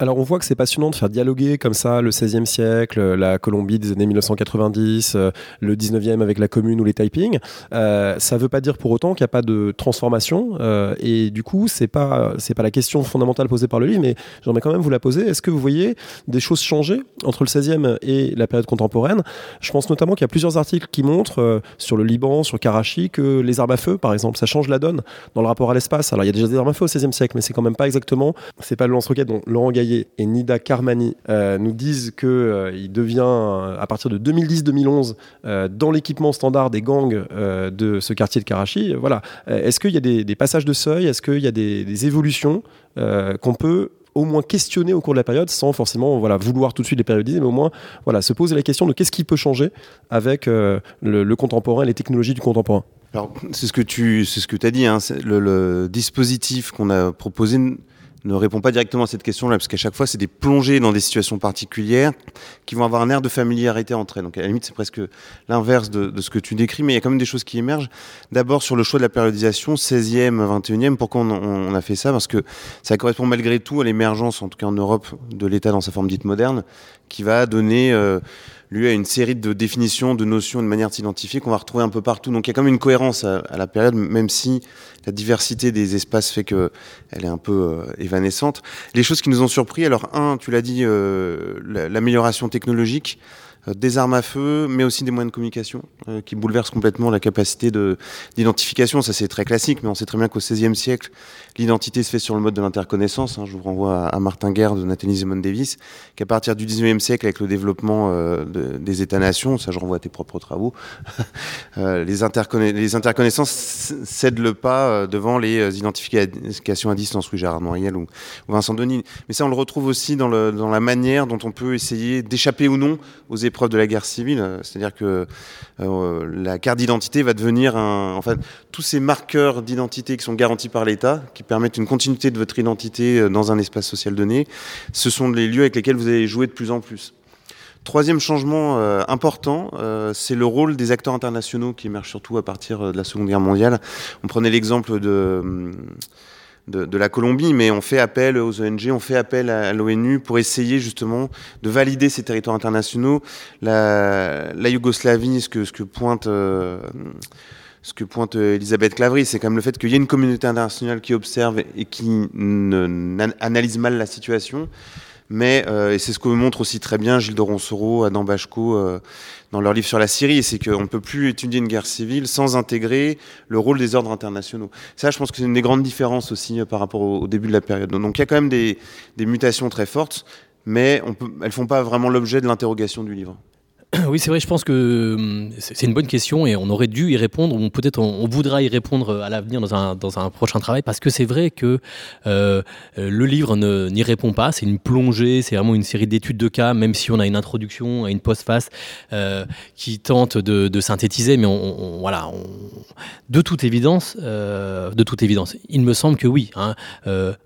Alors on voit que c'est passionnant de faire dialoguer comme ça le 16e siècle, la Colombie des années 1990, euh, le 19e avec la commune ou les typing. Euh, ça ne veut pas dire pour autant qu'il n'y a pas de transformation. Euh, et du coup, c'est pas pas la question fondamentale posée par le livre, mais j'aimerais quand même vous la poser. Est-ce que vous voyez des choses changer entre le 16e et la période contemporaine? Je pense notamment qu'il y a plusieurs articles qui montrent sur le Liban, sur Karachi, que les armes à feu, par exemple, ça change la donne dans le rapport à l'espace. Alors il y a déjà des armes à feu au 16e siècle, mais c'est quand même pas exactement. C'est pas le lance-roquette dont Laurent et Nida Karmani euh, nous disent qu'il euh, devient, euh, à partir de 2010-2011, dans l'équipement standard des gangs de ce quartier de Karachi. Voilà. Est-ce qu'il y a des, passages de seuil? Est-ce qu'il y a des, évolutions qu'on peut au moins questionner au cours de la période sans forcément voilà, vouloir tout de suite les périodiser, mais au moins voilà, se poser la question de qu'est-ce qui peut changer avec le, contemporain, les technologies du contemporain? C'est ce que tu c'est ce que as dit, hein, le, dispositif qu'on a proposé ne répond pas directement à cette question-là, parce qu'à chaque fois, c'est des plongées dans des situations particulières qui vont avoir un air de familiarité entre elles. Donc à la limite, c'est presque l'inverse de, ce que tu décris, mais il y a quand même des choses qui émergent. D'abord sur le choix de la périodisation, 16e, 21e. Pourquoi on, a fait ça? Parce que ça correspond malgré tout à l'émergence, en tout cas en Europe, de l'État dans sa forme dite moderne, qui va donner... Euh, lui a une série de définitions, de notions, de manières de s'identifier qu'on va retrouver un peu partout. Donc il y a quand même une cohérence à, la période, même si la diversité des espaces fait que elle est un peu euh, évanescente. Les choses qui nous ont surpris, alors un, tu l'as dit, euh, l'amélioration technologique. Euh, des armes à feu, mais aussi des moyens de communication euh, qui bouleversent complètement la capacité d'identification. Ça, c'est très classique, mais on sait très bien qu'au XVIe siècle, l'identité se fait sur le mode de l'interconnaissance. Hein. Je vous renvoie à, Martin Guerre de Nathalie Zemon Davis, qu'à partir du XIXe siècle, avec le développement euh, des États-nations, ça je renvoie à tes propres travaux, les, les, interconnaissances cèdent le pas devant les identifications à distance, oui, Gérard ou, Vincent Denis. Mais ça, on le retrouve aussi dans, dans la manière dont on peut essayer d'échapper ou non aux épreuves de la guerre civile. C'est-à-dire que euh, la carte d'identité va devenir un, en fait, tous ces marqueurs d'identité qui sont garantis par l'État, qui permettent une continuité de votre identité euh, dans un espace social donné, ce sont les lieux avec lesquels vous allez jouer de plus en plus. Troisième changement euh, important, c'est le rôle des acteurs internationaux qui émergent surtout à partir de la Seconde Guerre mondiale. On prenait l'exemple de hum, de, la Colombie, mais on fait appel aux ONG, on fait appel à, l'ONU pour essayer justement de valider ces territoires internationaux. La, Yougoslavie, ce que, ce que pointe... Euh, ce que pointe Elisabeth Clavry, c'est quand même le fait qu'il y ait une communauté internationale qui observe et qui analyse mal la situation. Mais, euh, et c'est ce que montre aussi très bien Gilles de Roncero, Adam Bachko, euh, dans leur livre sur la Syrie, c'est qu'on ne peut plus étudier une guerre civile sans intégrer le rôle des ordres internationaux. Ça, je pense que c'est une des grandes différences aussi euh, par rapport au, début de la période. Donc il y a quand même des, des mutations très fortes, mais elles ne font pas vraiment l'objet de l'interrogation du livre. Oui, c'est vrai, je pense que hum, c'est une bonne question et on aurait dû y répondre, ou peut-être on, voudra y répondre à l'avenir dans un, dans un prochain travail, parce que c'est vrai que euh, le livre n'y répond pas, c'est une plongée, c'est vraiment une série d'études de cas, même si on a une introduction une postface euh, qui tente de, synthétiser, mais on, voilà, de toute évidence, euh, de toute évidence, il me semble que oui. Hein,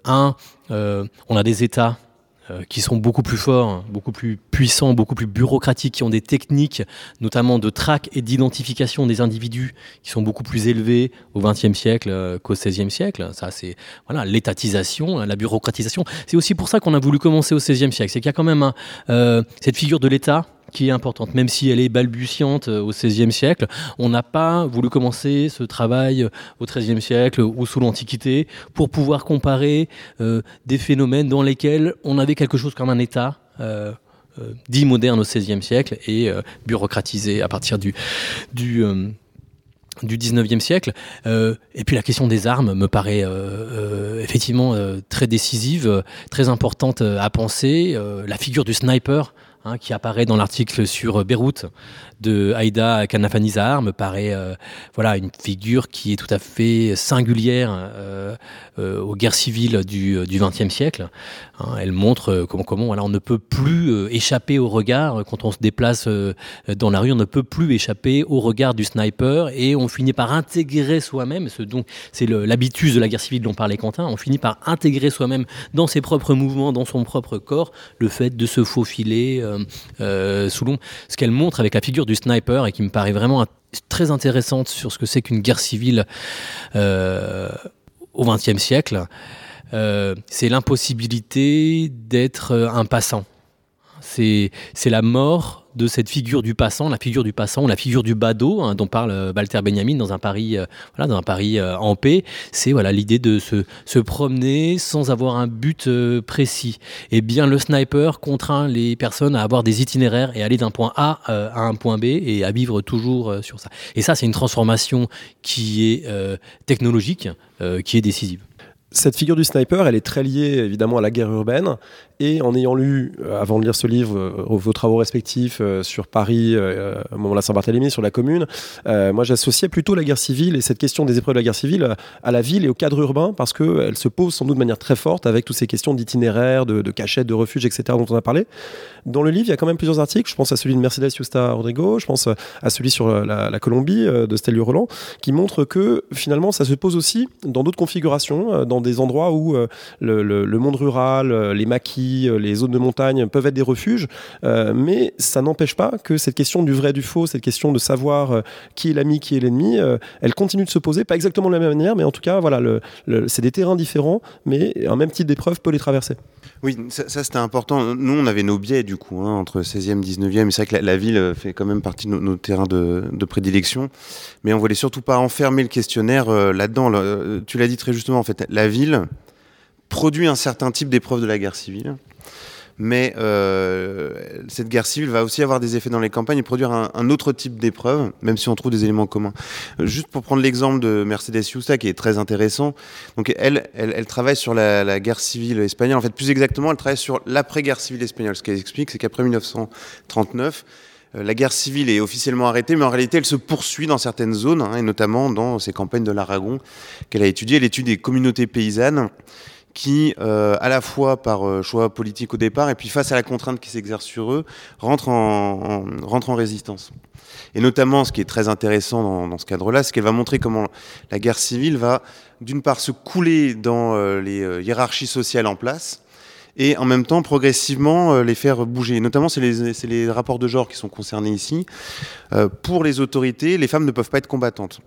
un, on a des États euh, qui sont beaucoup plus forts, beaucoup plus puissants, beaucoup plus bureaucratiques, qui ont des techniques, notamment de traque et d'identification des individus, qui sont beaucoup plus élevées au XXe siècle euh, qu'au XVIe siècle. Ça, c'est voilà l'étatisation, la bureaucratisation. C'est aussi pour ça qu'on a voulu commencer au XVIe siècle. C'est qu'il y a quand même euh, cette figure de l'État qui est importante, même si elle est balbutiante euh, au XVIe siècle. On n'a pas voulu commencer ce travail euh, au XIIIe siècle ou sous l'Antiquité pour pouvoir comparer euh, des phénomènes dans lesquels on avait quelque chose comme un État. dit moderne au XVIe siècle et bureaucratisé à partir du, du du 19e siècle. et puis la question des armes me paraît effectivement très décisive, très importante à penser. la figure du sniper Hein, qui apparaît dans l'article sur Beyrouth de Aïda Kanafani me paraît euh, voilà une figure qui est tout à fait singulière euh, euh, aux guerres civiles du XXe siècle. Hein. elle montre comment, comment on ne peut plus échapper au regard quand on se déplace dans la rue, on ne peut plus échapper au regard du sniper et on finit par intégrer soi-même, c'est l'habitus de la guerre civile dont parlait Quentin, on finit par intégrer soi-même dans ses propres mouvements, dans son propre corps, le fait de se faufiler sous l'ombre. Ce qu'elle montre avec la figure du sniper et qui me paraît vraiment très intéressante sur ce que c'est qu'une guerre civile euh, au XXe siècle. c'est l'impossibilité d'être un passant. C'est la mort de cette figure du passant, la figure du passant, la figure du badaud hein, dont parle euh, Walter Benjamin dans un Paris, euh, voilà, dans un Paris euh, en paix. C'est voilà l'idée de se, se, promener sans avoir un but précis. Et bien le sniper contraint les personnes à avoir des itinéraires et aller d'un point A à un point B et à vivre toujours sur ça. Et ça, c'est une transformation qui est technologique, qui est décisive cette figure du sniper, elle est très liée évidemment à la guerre urbaine. Et en ayant lu, euh, avant de lire ce livre, euh, vos travaux respectifs euh, sur Paris, au moment de la Saint-Barthélemy, sur la commune, moi j'associais plutôt la guerre civile et cette question des épreuves de la guerre civile à la ville et au cadre urbain parce qu'elle se pose sans doute de manière très forte avec toutes ces questions d'itinéraire, de, cachettes, de refuge, etc. dont on a parlé. Dans le livre, il y a quand même plusieurs articles. Je pense à celui de Mercedes Justa Rodrigo, je pense à celui sur la, Colombie de Stelio Roland, qui montre que finalement ça se pose aussi dans d'autres configurations, dans des endroits où le monde rural, les maquis, euh, les zones de montagne peuvent être des refuges, euh, mais ça n'empêche pas que cette question du vrai du faux, cette question de savoir euh, qui est l'ami, qui est l'ennemi, elle continue de se poser, pas exactement de la même manière, mais en tout cas, voilà, c'est des terrains différents, mais un même type d'épreuve peut les traverser. Oui, ça, c'était important. Nous, on avait nos biais du coup, hein, entre 16e, 19e. C'est vrai que la, ville fait quand même partie de nos, terrains de, prédilection. Mais on voulait surtout pas enfermer le questionnaire là-dedans. tu l'as dit très justement, en fait, la ville, produit un certain type d'épreuve de la guerre civile. Mais euh, cette guerre civile va aussi avoir des effets dans les campagnes et produire un, autre type d'épreuve, même si on trouve des éléments communs. Juste pour prendre l'exemple de Mercedes Justa, qui est très intéressant. Donc elle, elle, travaille sur la, guerre civile espagnole. En fait, plus exactement, elle travaille sur l'après-guerre civile espagnole. Ce qu'elle explique, c'est qu'après 1939, euh, la guerre civile est officiellement arrêtée, mais en réalité, elle se poursuit dans certaines zones, hein, et notamment dans ces campagnes de l'Aragon qu'elle a étudiées. Elle étudie des communautés paysannes qui, euh, à la fois par euh, choix politique au départ, et puis face à la contrainte qui s'exerce sur eux, rentrent en, résistance. Et notamment, ce qui est très intéressant dans, ce cadre-là, c'est qu'elle va montrer comment la guerre civile va, d'une part, se couler dans euh, les hiérarchies sociales en place, et en même temps progressivement les faire bouger. Notamment, c'est les, rapports de genre qui sont concernés ici. pour les autorités, les femmes ne peuvent pas être combattantes.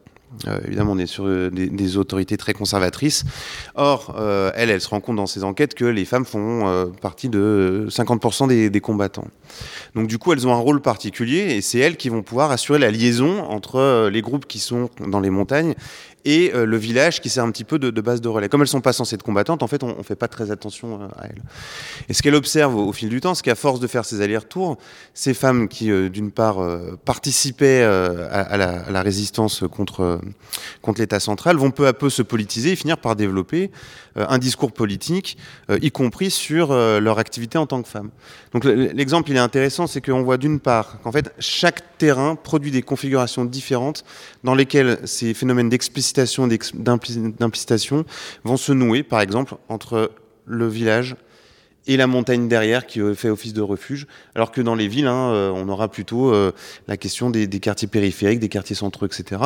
Euh, évidemment, on est sur euh, des, autorités très conservatrices. Or, euh, elle, elle se rend compte dans ses enquêtes que les femmes font partie de 50% des, des, combattants. Donc, du coup, elles ont un rôle particulier et c'est elles qui vont pouvoir assurer la liaison entre les groupes qui sont dans les montagnes et le village qui sert un petit peu de, base de relais. Comme elles sont pas censées être combattantes, en fait, on, ne fait pas très attention à elles. Et ce qu'elle observe au, fil du temps, c'est qu'à force de faire ces allers-retours, ces femmes qui, d'une part, participaient à, la, à, la, résistance contre contre l'État central vont peu à peu se politiser et finir par développer euh, un discours politique, euh, y compris sur euh, leur activité en tant que femme. Donc l'exemple il est intéressant, c'est qu'on voit d'une part qu'en fait chaque terrain produit des configurations différentes dans lesquelles ces phénomènes d'explicitation, d'implicitation vont se nouer, par exemple entre le village et la montagne derrière qui fait office de refuge, alors que dans les villes, hein, euh, on aura plutôt euh, la question des, quartiers périphériques, des quartiers centraux, etc.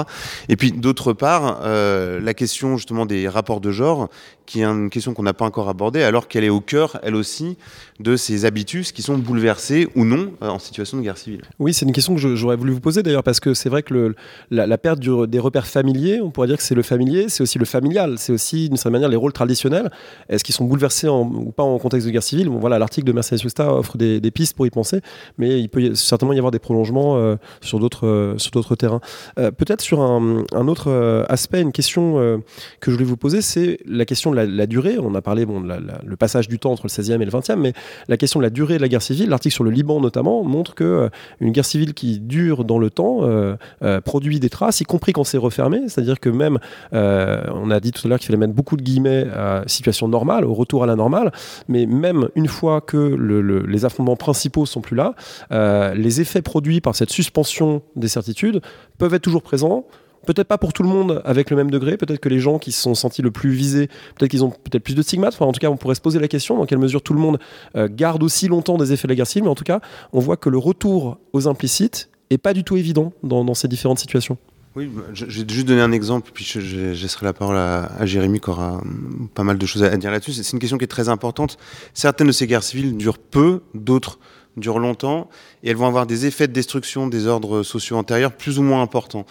Et puis d'autre part, euh, la question justement des rapports de genre, qui est une question qu'on n'a pas encore abordée, alors qu'elle est au cœur, elle aussi, de ces habitus qui sont bouleversés ou non en situation de guerre civile. Oui, c'est une question que j'aurais voulu vous poser d'ailleurs, parce que c'est vrai que la, perte des repères familiers, on pourrait dire que c'est le familier, c'est aussi le familial, c'est aussi d'une certaine manière les rôles traditionnels. Est-ce qu'ils sont bouleversés ou pas en contexte de guerre civile? Voilà, L'article de Mercedes Justa offre des, pistes pour y penser, mais il peut certainement y avoir des prolongements euh, sur d'autres euh, terrains. Euh, peut-être sur un, autre aspect, une question que je voulais vous poser, c'est la question la, durée. On a parlé bon, le passage du temps entre le 16e et le 20e, mais la question de la durée de la guerre civile, l'article sur le Liban notamment, montre que une guerre civile qui dure dans le temps produit des traces, y compris quand c'est refermé. C'est-à-dire que même, on a dit tout à l'heure qu'il fallait mettre beaucoup de guillemets à situation normale, au retour à la normale, mais même une fois que les affrontements principaux sont plus là, euh, les effets produits par cette suspension des certitudes peuvent être toujours présents. Peut-être pas pour tout le monde avec le même degré. Peut-être que les gens qui se sont sentis le plus visés, peut-être qu'ils ont peut-être plus de stigmates. En tout cas, on pourrait se poser la question dans quelle mesure tout le monde euh, garde aussi longtemps des effets de la guerre civile. Mais en tout cas, on voit que le retour aux implicites est pas du tout évident dans ces différentes situations. Oui, bah, je, vais juste donner un exemple, puis je, je, la parole à, Jérémy qui aura hum, pas mal de choses à, dire là-dessus. C'est une question qui est très importante. Certaines de ces guerres civiles durent peu, d'autres durent longtemps et elles vont avoir des effets de destruction des ordres sociaux antérieurs plus ou moins importants.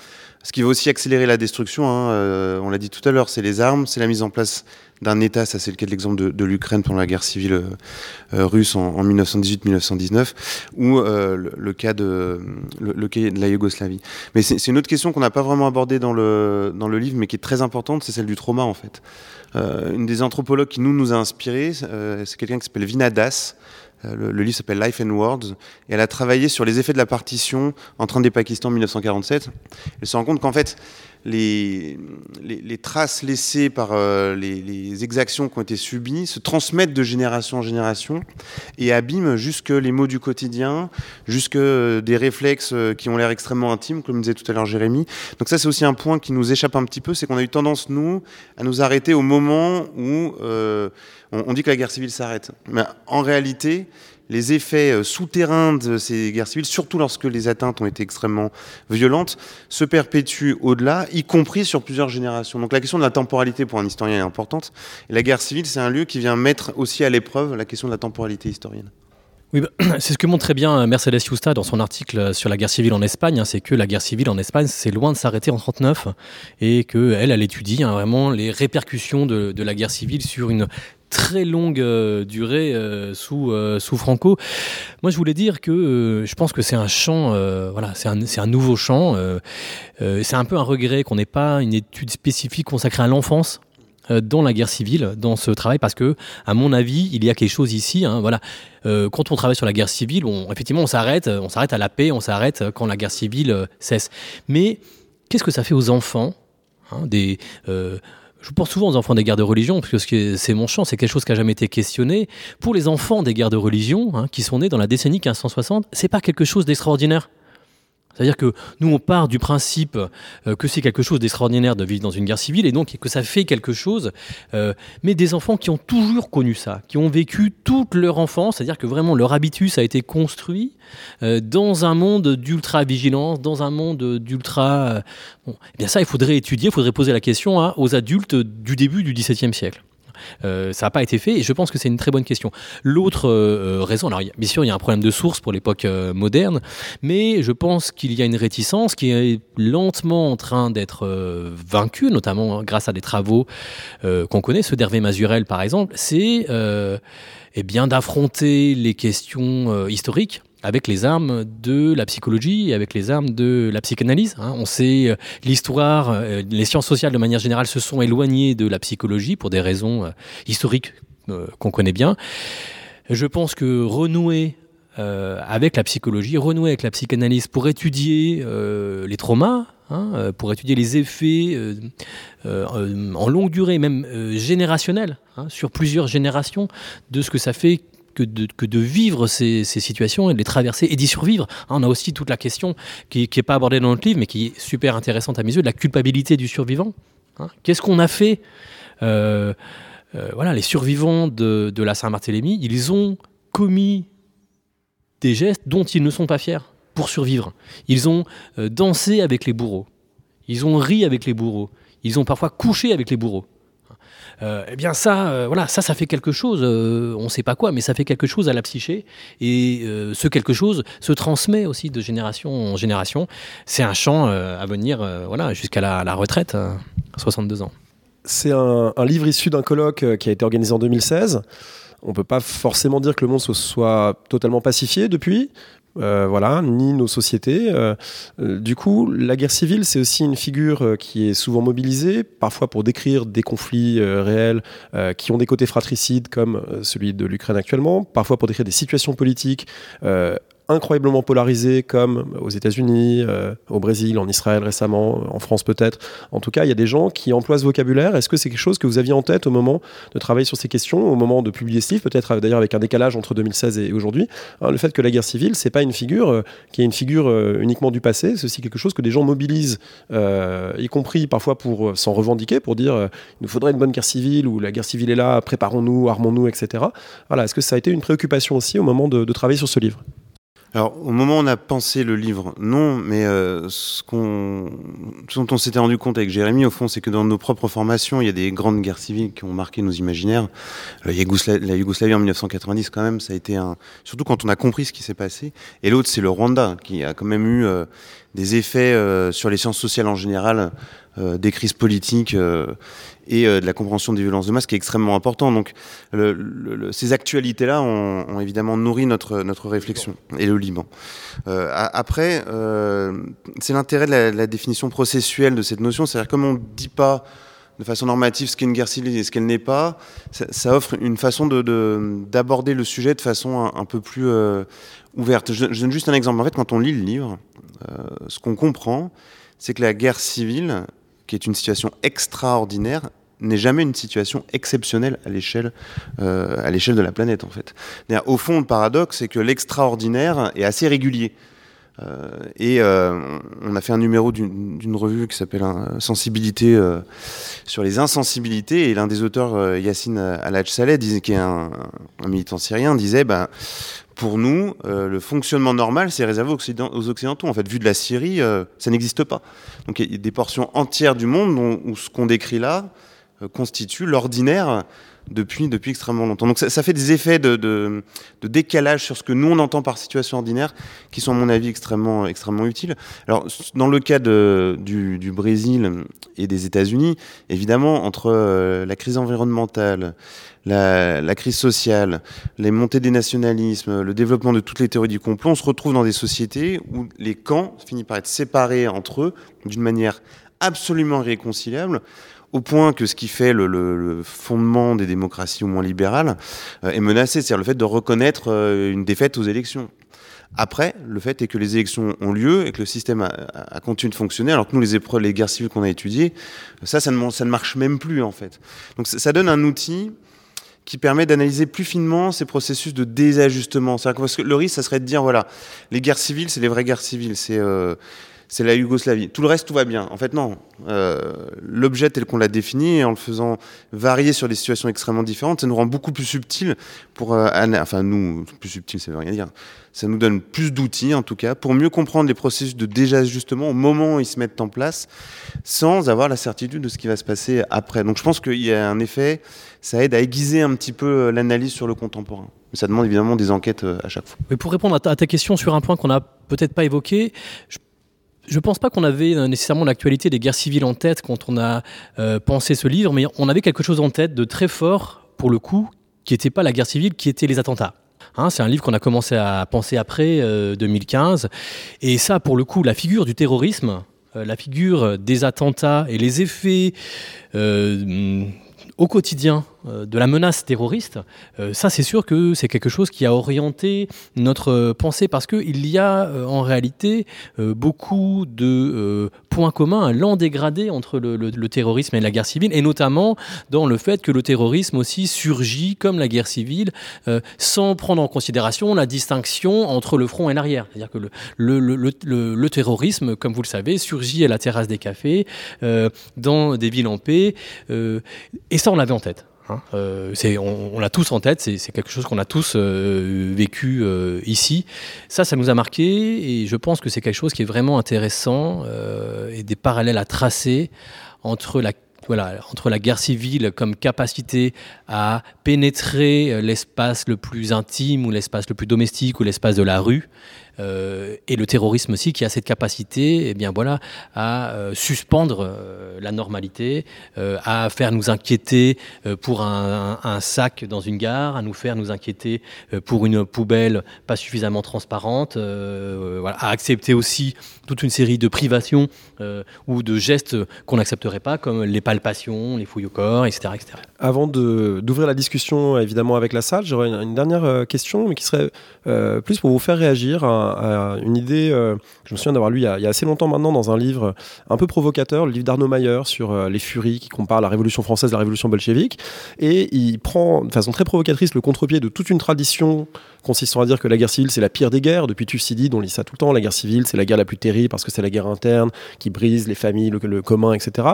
Ce qui va aussi accélérer la destruction, hein, euh, on l'a dit tout à l'heure, c'est les armes, c'est la mise en place d'un État, ça c'est le cas de l'exemple de, l'Ukraine pendant la guerre civile euh, euh russe en, en 1918-1919, ou le, cas de, la Yougoslavie. Mais c'est une autre question qu'on n'a pas vraiment abordée dans le, livre, mais qui est très importante, c'est celle du trauma en fait. Une des anthropologues qui nous, nous a inspirés, c'est quelqu'un qui s'appelle Vina Das, euh, le, le, livre s'appelle Life and Words, et elle a travaillé sur les effets de la partition en train des Pakistan en 1947. Elle se rend compte qu'en fait, les, traces laissées par euh, les, exactions qui ont été subies se transmettent de génération en génération et abîment jusque les mots du quotidien, jusque euh, des réflexes euh, qui ont l'air extrêmement intimes, comme disait tout à l'heure Jérémy. Donc ça, c'est aussi un point qui nous échappe un petit peu, c'est qu'on a eu tendance, nous, à nous arrêter au moment où on dit que la guerre civile s'arrête. Mais en réalité, les effets euh, souterrains de ces guerres civiles, surtout lorsque les atteintes ont été extrêmement violentes, se perpétuent au-delà, y compris sur plusieurs générations. Donc la question de la temporalité pour un historien est importante. Et la guerre civile, c'est un lieu qui vient mettre aussi à l'épreuve la question de la temporalité historienne. Oui, c'est ce que montre très bien euh, Mercedes Justa dans son article sur la guerre civile en Espagne. Hein, c'est que la guerre civile en Espagne, c'est loin de s'arrêter en 39 et qu'elle, elle étudie hein, vraiment les répercussions de, la guerre civile sur une très longue euh, durée euh, sous, euh, sous Franco. Moi, je voulais dire que je pense que c'est un champ, voilà, c'est un, un nouveau champ. c'est un peu un regret qu'on n'ait pas une étude spécifique consacrée à l'enfance dans la guerre civile, dans ce travail, parce que, à mon avis, il y a quelque chose ici. Hein, voilà, quand on travaille sur la guerre civile, effectivement, on s'arrête, on s'arrête à la paix, on s'arrête quand la guerre civile cesse. Mais qu'est-ce que ça fait aux enfants hein, des je pense souvent aux enfants des guerres de religion, parce que c'est mon champ, c'est quelque chose qui n'a jamais été questionné. Pour les enfants des guerres de religion, hein, qui sont nés dans la décennie 1560, c'est pas quelque chose d'extraordinaire. C'est-à-dire que nous, on part du principe euh, que c'est quelque chose d'extraordinaire de vivre dans une guerre civile et donc que ça fait quelque chose. Euh, mais des enfants qui ont toujours connu ça, qui ont vécu toute leur enfance, c'est-à-dire que vraiment leur habitus a été construit euh, dans un monde d'ultra-vigilance, dans un monde d'ultra... Bon, eh bien ça, il faudrait étudier, il faudrait poser la question hein, aux adultes du début du XVIIe siècle. Euh, ça n'a pas été fait et je pense que c'est une très bonne question. L'autre euh, raison, alors bien sûr il y a un problème de source pour l'époque euh, moderne, mais je pense qu'il y a une réticence qui est lentement en train d'être euh, vaincue, notamment grâce à des travaux euh, qu'on connaît, ceux d'Hervé Mazurel par exemple, c'est eh bien d'affronter les questions historiques avec les armes de la psychologie avec les armes de la psychanalyse. Hein. On sait euh, l'histoire, euh, les sciences sociales de manière générale se sont éloignées de la psychologie pour des raisons euh, historiques qu'on connaît bien. Je pense que renouer avec la psychologie, renouer avec la psychanalyse pour étudier les traumas, hein, pour étudier les effets en longue durée, même générationnels, hein, sur plusieurs générations, de ce que ça fait que de, vivre ces, ces, situations et de les traverser et d'y survivre. Hein, on a aussi toute la question qui n'est pas abordée dans notre livre, mais qui est super intéressante à mes yeux, de la culpabilité du survivant. Hein. Qu'est-ce qu'on a fait euh, euh, Voilà, les survivants de, de la Saint-Barthélemy, ils ont commis des gestes dont ils ne sont pas fiers pour survivre. Ils ont euh, dansé avec les bourreaux. Ils ont ri avec les bourreaux. Ils ont parfois couché avec les bourreaux. Euh, eh bien ça, euh, voilà, ça, ça fait quelque chose. Euh, on ne sait pas quoi, mais ça fait quelque chose à la psyché. Et ce quelque chose se transmet aussi de génération en génération. C'est un champ à venir, voilà, jusqu'à la, retraite, 62 ans. C'est un, un, livre issu d'un colloque qui a été organisé en 2016. On ne peut pas forcément dire que le monde se soit totalement pacifié depuis, euh, voilà, ni nos sociétés. Euh, euh, du coup, la guerre civile, c'est aussi une figure qui est souvent mobilisée, parfois pour décrire des conflits réels qui ont des côtés fratricides, comme celui de l'Ukraine actuellement, parfois pour décrire des situations politiques incroyablement polarisés comme aux États-Unis, euh, au Brésil, en Israël récemment, en France peut-être. En tout cas, il y a des gens qui emploient ce vocabulaire. Est-ce que c'est quelque chose que vous aviez en tête au moment de travailler sur ces questions, au moment de publier ce livre, peut-être d'ailleurs avec un décalage entre 2016 et aujourd'hui hein, Le fait que la guerre civile, c'est pas une figure euh, qui est une figure euh, uniquement du passé, c'est aussi quelque chose que des gens mobilisent, euh, y compris parfois pour euh, s'en revendiquer, pour dire euh, il nous faudrait une bonne guerre civile ou la guerre civile est là, préparons-nous, armons-nous, etc. Voilà, est-ce que ça a été une préoccupation aussi au moment de travailler sur ce livre? Alors, au moment où on a pensé le livre, non, mais euh, ce, qu'on, dont on s'était rendu compte avec Jérémy, au fond, c'est que dans nos propres formations, il y a des grandes guerres civiles qui ont marqué nos imaginaires. Euh, la Yougoslavie en 1990, quand même, ça a été un. Surtout quand on a compris ce qui s'est passé. Et l'autre, c'est le Rwanda, qui a quand même eu euh, des effets sur les sciences sociales en général, des crises politiques et euh, de la compréhension des violences de masse qui est extrêmement important. Donc le, ces actualités-là ont, ont, évidemment nourri notre, notre réflexion, et le Liban. Euh, après, euh, c'est l'intérêt de la, la, définition processuelle de cette notion, c'est-à-dire comme on ne dit pas de façon normative ce qu'est une guerre civile et ce qu'elle n'est pas, ça, ça, offre une façon d'aborder de, le sujet de façon un, un peu plus euh, ouverte. Je, je, donne juste un exemple. En fait, quand on lit le livre, ce qu'on comprend, c'est que la guerre civile, qui est une situation extraordinaire, n'est jamais une situation exceptionnelle à l'échelle euh, à l'échelle de la planète en fait. Au fond, le paradoxe, c'est que l'extraordinaire est assez régulier. Euh, et euh, on a fait un numéro d'une revue qui s'appelle Sensibilité euh, sur les insensibilités. Et l'un des auteurs, Yassine Saleh, qui est un, un, militant syrien, disait ben, pour nous, euh, le fonctionnement normal, c'est réservé aux, Occident aux, Occidentaux. En fait, vu de la Syrie, euh, ça n'existe pas. Donc il y a des portions entières du monde dont, où ce qu'on décrit là euh, constitue l'ordinaire depuis, depuis extrêmement longtemps. Donc ça, fait des effets de, décalage sur ce que nous on entend par situation ordinaire qui sont à mon avis extrêmement, extrêmement utiles. Alors dans le cas du Brésil et des États-Unis, évidemment entre euh, la crise environnementale, la, la, crise sociale, les montées des nationalismes, le développement de toutes les théories du complot, on se retrouve dans des sociétés où les camps finissent par être séparés entre eux d'une manière absolument irréconciliable au point que ce qui fait le, fondement des démocraties au moins libérales euh, est menacé, c'est-à-dire le fait de reconnaître euh, une défaite aux élections. Après, le fait est que les élections ont lieu et que le système a, continué de fonctionner, alors que nous, les épreuves, les guerres civiles qu'on a étudiées, ça, ça ne, ça ne marche même plus, en fait. Donc ça donne un outil qui permet d'analyser plus finement ces processus de désajustement. Parce que le risque, ça serait de dire, voilà, les guerres civiles, c'est les vraies guerres civiles, c'est... Euh, c'est la Yougoslavie. Tout le reste, tout va bien. En fait, non. Euh, L'objet tel qu'on l'a défini, en le faisant varier sur des situations extrêmement différentes, ça nous rend beaucoup plus subtil pour... Euh, enfin, nous, plus subtil, ça veut rien dire. Ça nous donne plus d'outils, en tout cas, pour mieux comprendre les processus de désajustement au moment où ils se mettent en place, sans avoir la certitude de ce qui va se passer après. Donc je pense qu'il y a un effet, ça aide à aiguiser un petit peu euh, l'analyse sur le contemporain. Mais ça demande évidemment des enquêtes à chaque fois. Mais pour répondre à ta, question sur un point qu'on n'a peut-être pas évoqué, je pense pas qu'on avait nécessairement l'actualité des guerres civiles en tête quand on a euh, pensé ce livre, mais on avait quelque chose en tête de très fort, pour le coup, qui n'était pas la guerre civile, qui était les attentats. Hein, c'est un livre qu'on a commencé à penser après euh, 2015. Et ça, pour le coup, la figure du terrorisme, euh, la figure des attentats et les effets euh, au quotidien euh, de la menace terroriste, euh, ça c'est sûr que c'est quelque chose qui a orienté notre euh, pensée parce qu'il y a en réalité beaucoup de points communs, un lent dégradé entre le, terrorisme et la guerre civile, et notamment dans le fait que le terrorisme aussi surgit comme la guerre civile sans prendre en considération la distinction entre le front et l'arrière. C'est-à-dire que le, le, terrorisme, comme vous le savez, surgit à la terrasse des cafés, dans des villes en paix, et ça on l'avait en tête. Hein, euh, on, l'a tous en tête, c'est quelque chose qu'on a tous euh, vécu euh, ici. Ça, ça nous a marqué et je pense que c'est quelque chose qui est vraiment intéressant et des parallèles à tracer entre la, voilà, entre la guerre civile comme capacité à pénétrer l'espace le plus intime ou l'espace le plus domestique ou l'espace de la rue et le terrorisme aussi qui a cette capacité eh bien voilà à euh, suspendre euh, la normalité euh, à faire nous inquiéter euh, pour un, sac dans une gare à nous faire nous inquiéter euh, pour une poubelle pas suffisamment transparente à accepter aussi toute une série de privations ou de gestes qu'on n'accepterait pas comme les palpations les fouilles au corps etc, etc. avant d'ouvrir la discussion évidemment avec la salle j'aurais une, dernière question mais qui serait plus pour vous faire réagir à une idée euh, que je me souviens d'avoir lu il y, a, assez longtemps maintenant dans un livre un peu provocateur, le livre d'Arnaud Mayer sur euh, les furies qui compare la Révolution française à la Révolution bolchevique. Et il prend de façon très provocatrice le contre-pied de toute une tradition consistant à dire que la guerre civile c'est la pire des guerres. Depuis Thucydide, on lit ça tout le temps. La guerre civile c'est la guerre la plus terrible parce que c'est la guerre interne qui brise les familles, le, commun, etc.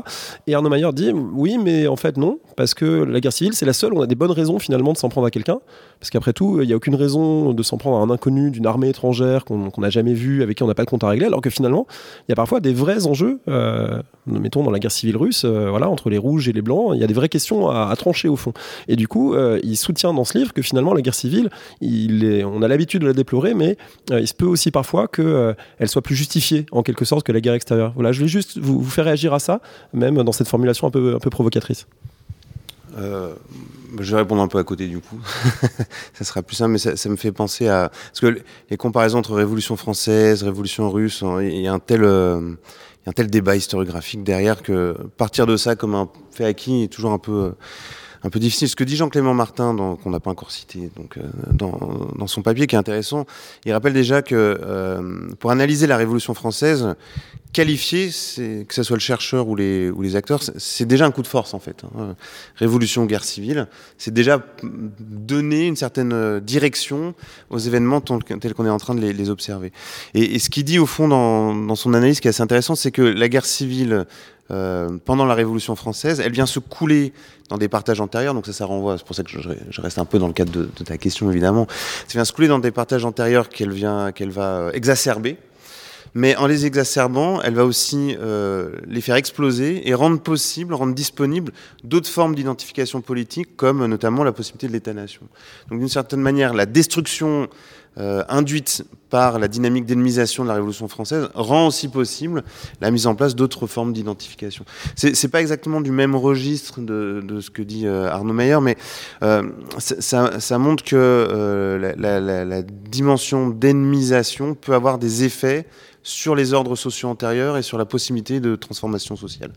Et Arnaud Mayer dit oui, mais en fait non, parce que la guerre civile c'est la seule on a des bonnes raisons finalement de s'en prendre à quelqu'un. Parce qu'après tout, il n'y a aucune raison de s'en prendre à un inconnu d'une armée étrangère qu'on n'a jamais vus, avec qui on n'a pas de compte à régler, alors que finalement, il y a parfois des vrais enjeux, euh, mettons dans la guerre civile russe, euh, voilà, entre les rouges et les blancs, il y a des vraies questions à, trancher au fond. Et du coup, il soutient dans ce livre que finalement la guerre civile, il est, on a l'habitude de la déplorer, mais il se peut aussi parfois qu'elle soit plus justifiée en quelque sorte que la guerre extérieure. Voilà, je voulais juste vous, vous faire réagir à ça, même dans cette formulation un peu, un peu provocatrice. Euh, je vais répondre un peu à côté du coup. ça sera plus simple, mais ça, me fait penser à parce que les comparaisons entre Révolution française, Révolution russe, hein, il y a un tel euh, un tel débat historiographique derrière que partir de ça comme un fait acquis est toujours un peu un peu difficile. Ce que dit Jean-Clément Martin, qu'on n'a pas encore cité donc, euh, dans, son papier, qui est intéressant, il rappelle déjà que pour analyser la Révolution française, qualifier, que ce soit le chercheur ou les, ou les acteurs, c'est déjà un coup de force en fait. Hein. Révolution, guerre civile, c'est déjà donner une certaine euh, direction aux événements tels qu'on est en train de les, observer. Et, ce qu'il dit au fond dans, dans, son analyse qui est assez intéressant, c'est que la guerre civile euh, pendant la Révolution française, elle vient se couler dans des partages antérieurs, donc ça, ça renvoie, c'est pour ça que je, reste un peu dans le cadre de, ta question évidemment, ça vient se couler dans des partages antérieurs qu'elle vient, qu'elle va euh, exacerber, mais en les exacerbant, elle va aussi euh, les faire exploser et rendre possible, rendre disponible d'autres formes d'identification politique, comme notamment la possibilité de l'État-nation. Donc d'une certaine manière, la destruction euh, induite par la dynamique d'ennemisation de la Révolution française rend aussi possible la mise en place d'autres formes d'identification. C'est pas exactement du même registre de, ce que dit euh, Arnaud Meyer, mais euh, ça, montre que la, dimension d'ennemisation peut avoir des effets sur les ordres sociaux antérieurs et sur la possibilité de transformation sociale.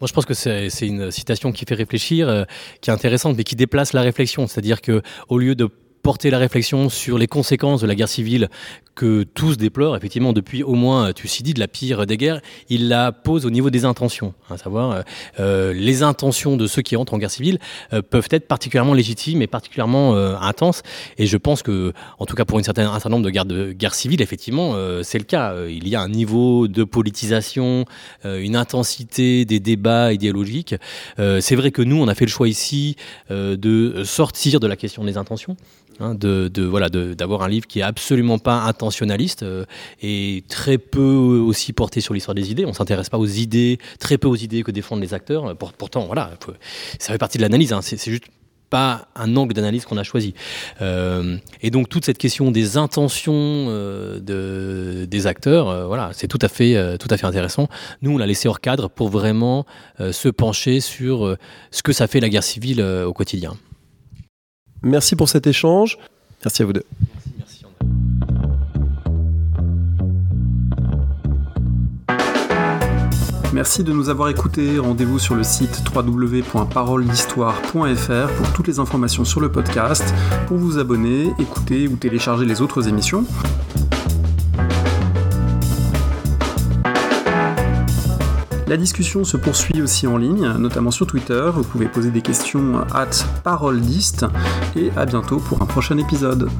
Moi, je pense que c'est une citation qui fait réfléchir, qui est intéressante, mais qui déplace la réflexion. C'est-à-dire que, au lieu de porter la réflexion sur les conséquences de la guerre civile que tous déplorent, effectivement, depuis au moins Thucydide, la pire des guerres, il la pose au niveau des intentions, à savoir euh, euh, les intentions de ceux qui entrent en guerre civile euh, peuvent être particulièrement légitimes et particulièrement intenses. Et je pense que, en tout cas pour une certaine, un certain nombre de guerres, de guerres civiles, effectivement, c'est le cas. Il y a un niveau de politisation, une intensité des débats idéologiques. c'est vrai que nous, on a fait le choix ici de sortir de la question des intentions. Hein, de, de, voilà d'avoir un livre qui est absolument pas intentionnaliste euh, et très peu aussi porté sur l'histoire des idées. On s'intéresse pas aux idées, très peu aux idées que défendent les acteurs. pourtant, voilà, ça fait partie de l'analyse. Hein, c'est juste pas un angle d'analyse qu'on a choisi. Euh, et donc toute cette question des intentions euh, de, des acteurs, voilà, c'est tout à fait tout à fait intéressant. Nous, on l'a laissé hors cadre pour vraiment se pencher sur ce que ça fait la guerre civile au quotidien. Merci pour cet échange. Merci à vous deux. Merci, de nous avoir écoutés. Rendez-vous sur le site www.paroledhistoire.fr pour toutes les informations sur le podcast, pour vous abonner, écouter ou télécharger les autres émissions. La discussion se poursuit aussi en ligne, notamment sur Twitter. Vous pouvez poser des questions at parolediste et à bientôt pour un prochain épisode.